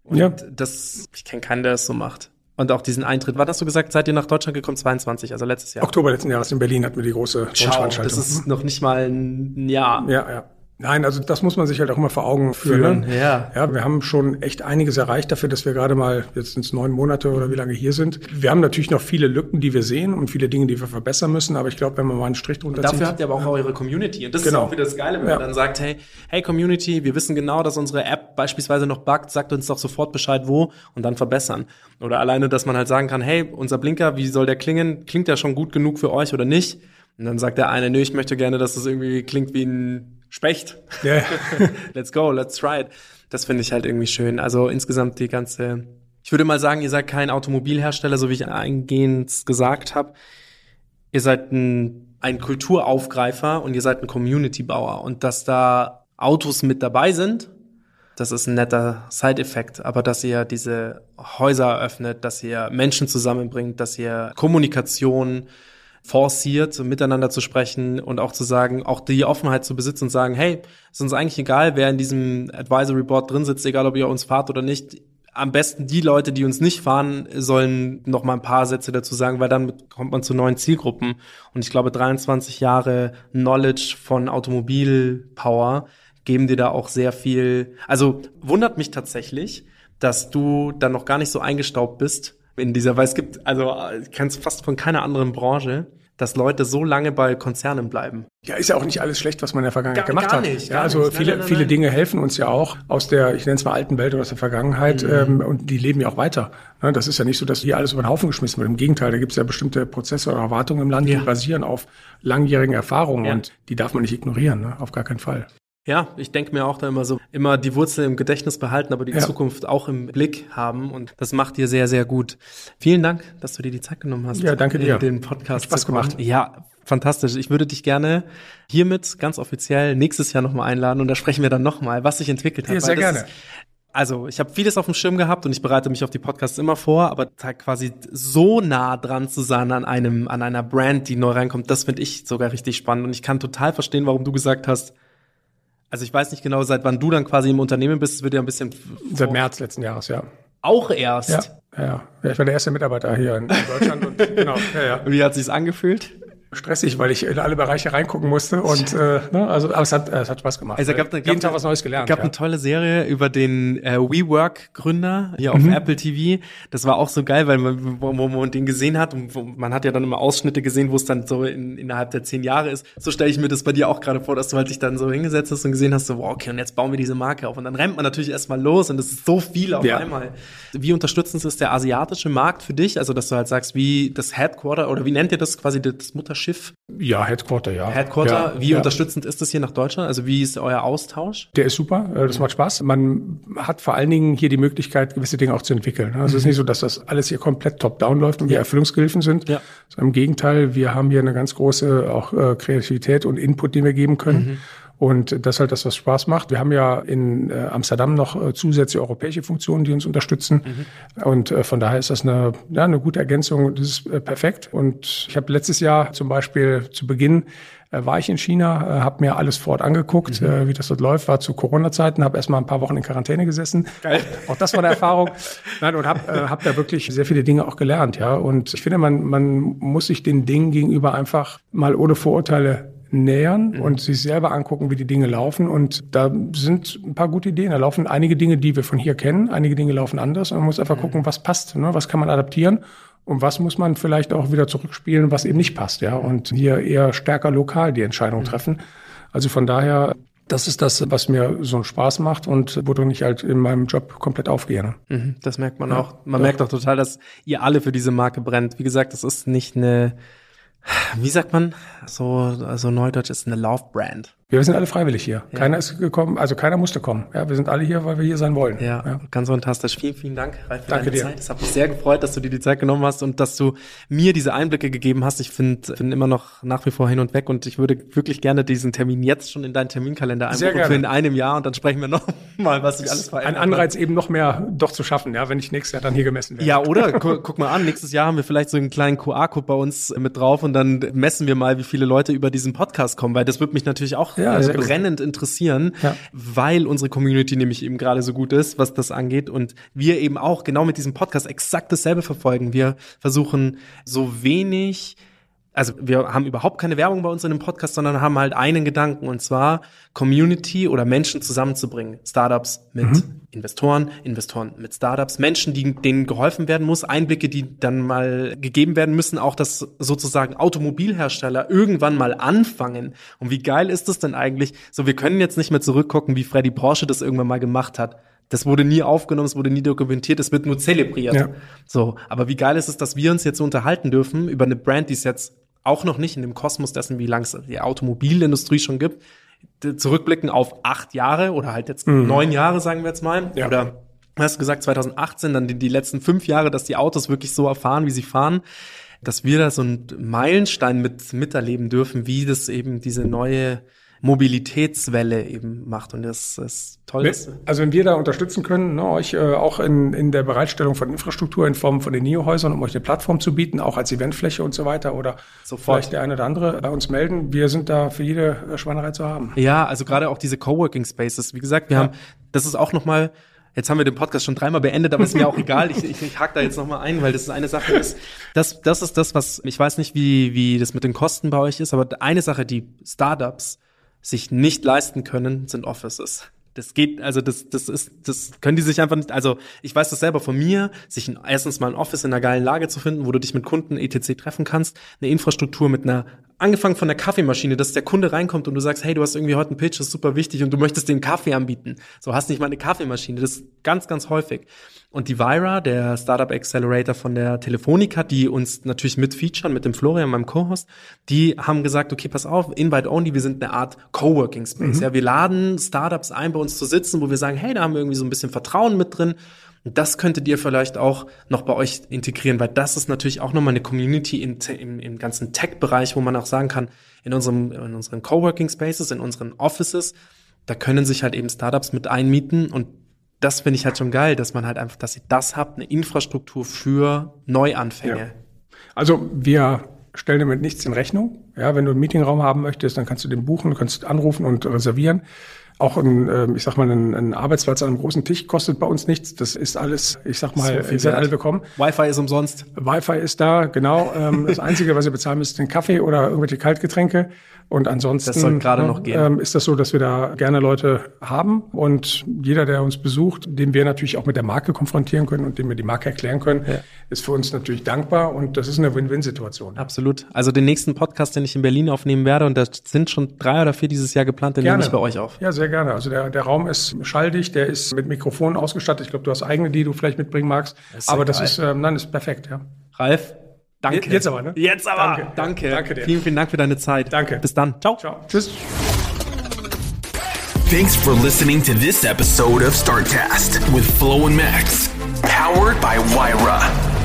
Und ja. das, ich kenne keinen, der das so macht. Und auch diesen Eintritt. Was hast du gesagt, seid ihr nach Deutschland gekommen? 22, also letztes Jahr.
Oktober letzten Jahres in Berlin hatten wir die große
Schau, Das ist noch nicht mal ein Jahr.
Ja, ja. Nein, also das muss man sich halt auch immer vor Augen führen. führen ja. ja, wir haben schon echt einiges erreicht dafür, dass wir gerade mal, jetzt sind es neun Monate oder wie lange hier sind. Wir haben natürlich noch viele Lücken, die wir sehen und viele Dinge, die wir verbessern müssen. Aber ich glaube, wenn man mal einen Strich drunter
zieht. Dafür habt ihr aber auch ja. eure Community. Und das genau. ist auch wieder das Geile, wenn ja. man dann sagt, hey, hey Community, wir wissen genau, dass unsere App beispielsweise noch buggt, sagt uns doch sofort Bescheid, wo und dann verbessern. Oder alleine, dass man halt sagen kann, hey, unser Blinker, wie soll der klingen? Klingt der schon gut genug für euch oder nicht? Und dann sagt der eine, nö, ich möchte gerne, dass das irgendwie klingt wie ein Specht. Yeah. let's go, let's try it. Das finde ich halt irgendwie schön. Also insgesamt die ganze, ich würde mal sagen, ihr seid kein Automobilhersteller, so wie ich eingehend gesagt habe. Ihr seid ein, ein Kulturaufgreifer und ihr seid ein Community-Bauer. Und dass da Autos mit dabei sind, das ist ein netter Side-Effekt. Aber dass ihr diese Häuser eröffnet, dass ihr Menschen zusammenbringt, dass ihr Kommunikation forciert, miteinander zu sprechen und auch zu sagen, auch die Offenheit zu besitzen und sagen, hey, ist uns eigentlich egal, wer in diesem Advisory Board drin sitzt, egal ob ihr uns fahrt oder nicht. Am besten die Leute, die uns nicht fahren, sollen noch mal ein paar Sätze dazu sagen, weil dann kommt man zu neuen Zielgruppen. Und ich glaube, 23 Jahre Knowledge von Automobilpower geben dir da auch sehr viel. Also wundert mich tatsächlich, dass du dann noch gar nicht so eingestaubt bist in dieser, weil es gibt, also ich kenne es fast von keiner anderen Branche, dass Leute so lange bei Konzernen bleiben.
Ja, ist ja auch nicht alles schlecht, was man in der Vergangenheit gar, gemacht gar nicht, hat. Ja, also nicht. viele, nein, nein, viele nein. Dinge helfen uns ja auch aus der, ich nenne es mal alten Welt oder aus der Vergangenheit, mhm. ähm, und die leben ja auch weiter. Ne, das ist ja nicht so, dass hier alles über den Haufen geschmissen wird. Im Gegenteil, da gibt es ja bestimmte Prozesse oder Erwartungen im Land, ja. die basieren auf langjährigen Erfahrungen ja. und die darf man nicht ignorieren, ne? auf gar keinen Fall.
Ja, ich denke mir auch da immer so, immer die Wurzel im Gedächtnis behalten, aber die ja. Zukunft auch im Blick haben. Und das macht dir sehr, sehr gut. Vielen Dank, dass du dir die Zeit genommen hast.
Ja, danke dir.
Den Podcast
Hat Spaß gemacht.
Ja, fantastisch. Ich würde dich gerne hiermit ganz offiziell nächstes Jahr nochmal einladen und da sprechen wir dann nochmal, was sich entwickelt hat.
Ja, sehr gerne. Ist,
also ich habe vieles auf dem Schirm gehabt und ich bereite mich auf die Podcasts immer vor, aber quasi so nah dran zu sein an einem, an einer Brand, die neu reinkommt, das finde ich sogar richtig spannend. Und ich kann total verstehen, warum du gesagt hast, also ich weiß nicht genau, seit wann du dann quasi im Unternehmen bist. Es wird ja ein bisschen.
Seit März letzten Jahres, ja.
Auch erst.
Ja, ja. ja ich war der erste Mitarbeiter hier in Deutschland. und, genau,
ja, ja. Wie hat sich's angefühlt?
Stressig, weil ich in alle Bereiche reingucken musste und äh, ne, also aber es hat es hat Spaß gemacht.
Also gab,
jeden
gab,
Tag was Neues gelernt.
Es gab
ja.
eine tolle Serie über den äh, WeWork Gründer hier auf Apple TV. Das war auch so geil, weil man wo, wo man den gesehen hat und wo, man hat ja dann immer Ausschnitte gesehen, wo es dann so in, innerhalb der zehn Jahre ist. So stelle ich mir das bei dir auch gerade vor, dass du halt dich dann so hingesetzt hast und gesehen hast, so wow, okay, und jetzt bauen wir diese Marke auf und dann rennt man natürlich erstmal los und es ist so viel auf
Ja.
einmal. Wie unterstützend ist der asiatische Markt für dich? Also dass du halt sagst, wie das Headquarter oder wie nennt ihr das quasi das Mutterschiff?
ja, Headquarter, ja.
Headquarter,
ja,
wie
ja.
unterstützend ist das hier nach Deutschland? Also wie ist euer Austausch?
Der ist super, äh, das macht Spaß. Man hat vor allen Dingen hier die Möglichkeit, gewisse Dinge auch zu entwickeln. Also es ist nicht so, dass das alles hier komplett top-down läuft und wir Erfüllungsgehilfen sind.
Ja.
Sondern Im Gegenteil, wir haben hier eine ganz große auch äh, Kreativität und Input, den wir geben können. Und das ist halt das, was Spaß macht. Wir haben ja in äh, Amsterdam noch äh, zusätzliche europäische Funktionen, die uns unterstützen. Und äh, von daher ist das eine, ja, eine gute Ergänzung. Das ist perfekt. Und ich habe letztes Jahr zum Beispiel zu Beginn war ich in China, äh, habe mir alles vor Ort angeguckt, äh, wie das dort läuft, war zu Corona-Zeiten, habe erst mal ein paar Wochen in Quarantäne gesessen. Geil. Auch, auch das war eine Erfahrung. Nein, und habe äh, hab da wirklich sehr viele Dinge auch gelernt, ja. Und ich finde, man, man muss sich den Dingen gegenüber einfach mal ohne Vorurteile nähern und sich selber angucken, wie die Dinge laufen. Und da sind ein paar gute Ideen. Da laufen einige Dinge, die wir von hier kennen, einige Dinge laufen anders. Und man muss einfach gucken, was passt, ne? was kann man adaptieren. Und was muss man vielleicht auch wieder zurückspielen, was eben nicht passt, ja? Und hier eher stärker lokal die Entscheidung treffen. Also von daher, das ist das, was mir so einen Spaß macht und wodurch ich halt in meinem Job komplett aufgehe. Ne?
Mhm, Das merkt man auch. Man merkt auch total, dass ihr alle für diese Marke brennt. Wie gesagt, das ist nicht eine, wie sagt man, so, also Neudeutsch ist eine Love-Brand.
Wir sind alle freiwillig hier. Keiner ist gekommen, also keiner musste kommen. Ja, wir sind alle hier, weil wir hier sein wollen.
Ja, ganz fantastisch. Vielen, vielen Dank, Ralf, für
Danke
deine
dir.
Zeit. Es hat mich sehr gefreut, dass du dir die Zeit genommen hast und dass du mir diese Einblicke gegeben hast. Ich finde bin immer noch nach wie vor hin und weg und ich würde wirklich gerne diesen Termin jetzt schon in deinen Terminkalender
Sehr
einbuchen für
gerne.
in einem Jahr und dann sprechen wir noch mal, was sich alles
Ein
verändert. hat.
Anreiz eben noch mehr doch zu schaffen, ja, wenn ich nächstes Jahr dann hier gemessen werde.
Ja, oder? Gu guck mal an, nächstes Jahr haben wir vielleicht so einen kleinen QR-Code bei uns mit drauf und dann messen wir mal, wie viele Leute über diesen Podcast kommen, weil das wird mich natürlich auch
Ja,
äh,
gut.
brennend interessieren,
Ja.
weil unsere Community nämlich eben gerade so gut ist, was das angeht und wir eben auch genau mit diesem Podcast exakt dasselbe verfolgen. Wir versuchen so wenig also wir haben überhaupt keine Werbung bei uns in dem Podcast, sondern haben halt einen Gedanken und zwar Community oder Menschen zusammenzubringen. Startups mit Investoren, Investoren mit Startups, Menschen, die, denen geholfen werden muss, Einblicke, die dann mal gegeben werden müssen, auch dass sozusagen Automobilhersteller irgendwann mal anfangen. Und wie geil ist das denn eigentlich? So, wir können jetzt nicht mehr zurückgucken, wie Freddy Porsche das irgendwann mal gemacht hat. Das wurde nie aufgenommen, es wurde nie dokumentiert, es wird nur zelebriert.
Ja.
So, aber wie geil ist es, dass wir uns jetzt so unterhalten dürfen über eine Brand, die es jetzt auch noch nicht in dem Kosmos dessen, wie lange es die Automobilindustrie schon gibt, zurückblicken auf acht Jahre oder halt jetzt neun Jahre, sagen wir jetzt mal.
Ja.
Oder du hast gesagt 2018, dann die, die letzten fünf Jahre, dass die Autos wirklich so erfahren, wie sie fahren, dass wir da so einen Meilenstein mit miterleben dürfen, wie das eben diese neue Mobilitätswelle eben macht. Und das ist toll.
Also wenn wir da unterstützen können, ne, euch äh, auch in, in der Bereitstellung von Infrastruktur in Form von den NIO-Häusern, um euch eine Plattform zu bieten, auch als Eventfläche und so weiter oder
Sofort.
vielleicht der eine oder andere bei uns melden. Wir sind da für jede äh, Schweinerei zu haben.
Ja, also gerade auch diese Coworking Spaces. Wie gesagt, wir haben, das ist auch noch mal. Jetzt haben wir den Podcast schon dreimal beendet, aber ist mir auch egal. Ich, ich, ich hake da jetzt noch mal ein, weil das ist eine Sache ist. Das, das ist das, was ich weiß nicht, wie wie das mit den Kosten bei euch ist, aber eine Sache, die Startups sich nicht leisten können, sind Offices. Das geht, also das, das ist, das können die sich einfach nicht, also ich weiß das selber von mir, sich ein, erstens mal ein Office in einer geilen Lage zu finden, wo du dich mit Kunden etc. treffen kannst, eine Infrastruktur mit einer, angefangen von der Kaffeemaschine, dass der Kunde reinkommt und du sagst, hey, du hast irgendwie heute einen Pitch, das ist super wichtig und du möchtest den Kaffee anbieten. So hast nicht mal eine Kaffeemaschine, das ist ganz, ganz häufig. Und die Vira, der Startup Accelerator von der Telefonica, die uns natürlich mit featuren, mit dem Florian, meinem Co-Host, die haben gesagt, okay, pass auf, Invite Only, wir sind eine Art Coworking Space. Ja, wir laden Startups ein, bei uns zu sitzen, wo wir sagen, hey, da haben wir irgendwie so ein bisschen Vertrauen mit drin. Und das könntet ihr vielleicht auch noch bei euch integrieren, weil das ist natürlich auch nochmal eine Community in, im, im ganzen Tech-Bereich, wo man auch sagen kann, in unserem, in unseren Coworking Spaces, in unseren Offices, da können sich halt eben Startups mit einmieten und das finde ich halt schon geil, dass man halt einfach, dass ihr das habt, eine Infrastruktur für Neuanfänge.
Ja. Also wir stellen damit nichts in Rechnung. Ja, wenn du einen Meetingraum haben möchtest, dann kannst du den buchen, du kannst anrufen und reservieren. Auch ein, ähm, ich sag mal, ein, ein Arbeitsplatz an einem großen Tisch kostet bei uns nichts. Das ist alles, ich sag mal,
So
alle bekommen.
Wi-Fi ist umsonst.
Wi-Fi ist da, genau. Ähm, das Einzige, was ihr bezahlen müsst, ist den Kaffee oder irgendwelche Kaltgetränke. Und ansonsten
Das soll gerade noch gehen.
Ähm, ist das so, dass wir da gerne Leute haben. Und jeder, der uns besucht, den wir natürlich auch mit der Marke konfrontieren können und dem wir die Marke erklären können, ist für uns natürlich dankbar. Und das ist eine Win-Win-Situation.
Absolut. Also den nächsten Podcast, den ich in Berlin aufnehmen werde, und da sind schon drei oder vier dieses Jahr geplant, den nehme ich bei euch auf.
Ja, sehr gerne. Also der, der Raum ist schalldicht, der ist mit Mikrofonen ausgestattet. Ich glaube, du hast eigene, die du vielleicht mitbringen magst.
ja
aber das
geil.
ist, ähm, nein, ist perfekt, ja.
Ralf, danke.
Jetzt aber, ne?
Jetzt aber.
Danke.
Danke.
Danke dir.
Vielen, vielen Dank für deine Zeit.
Danke.
Bis dann. Ciao.
Ciao. Tschüss.
Thanks for listening to this episode of StartCast with Flo and Max, powered by Wyra.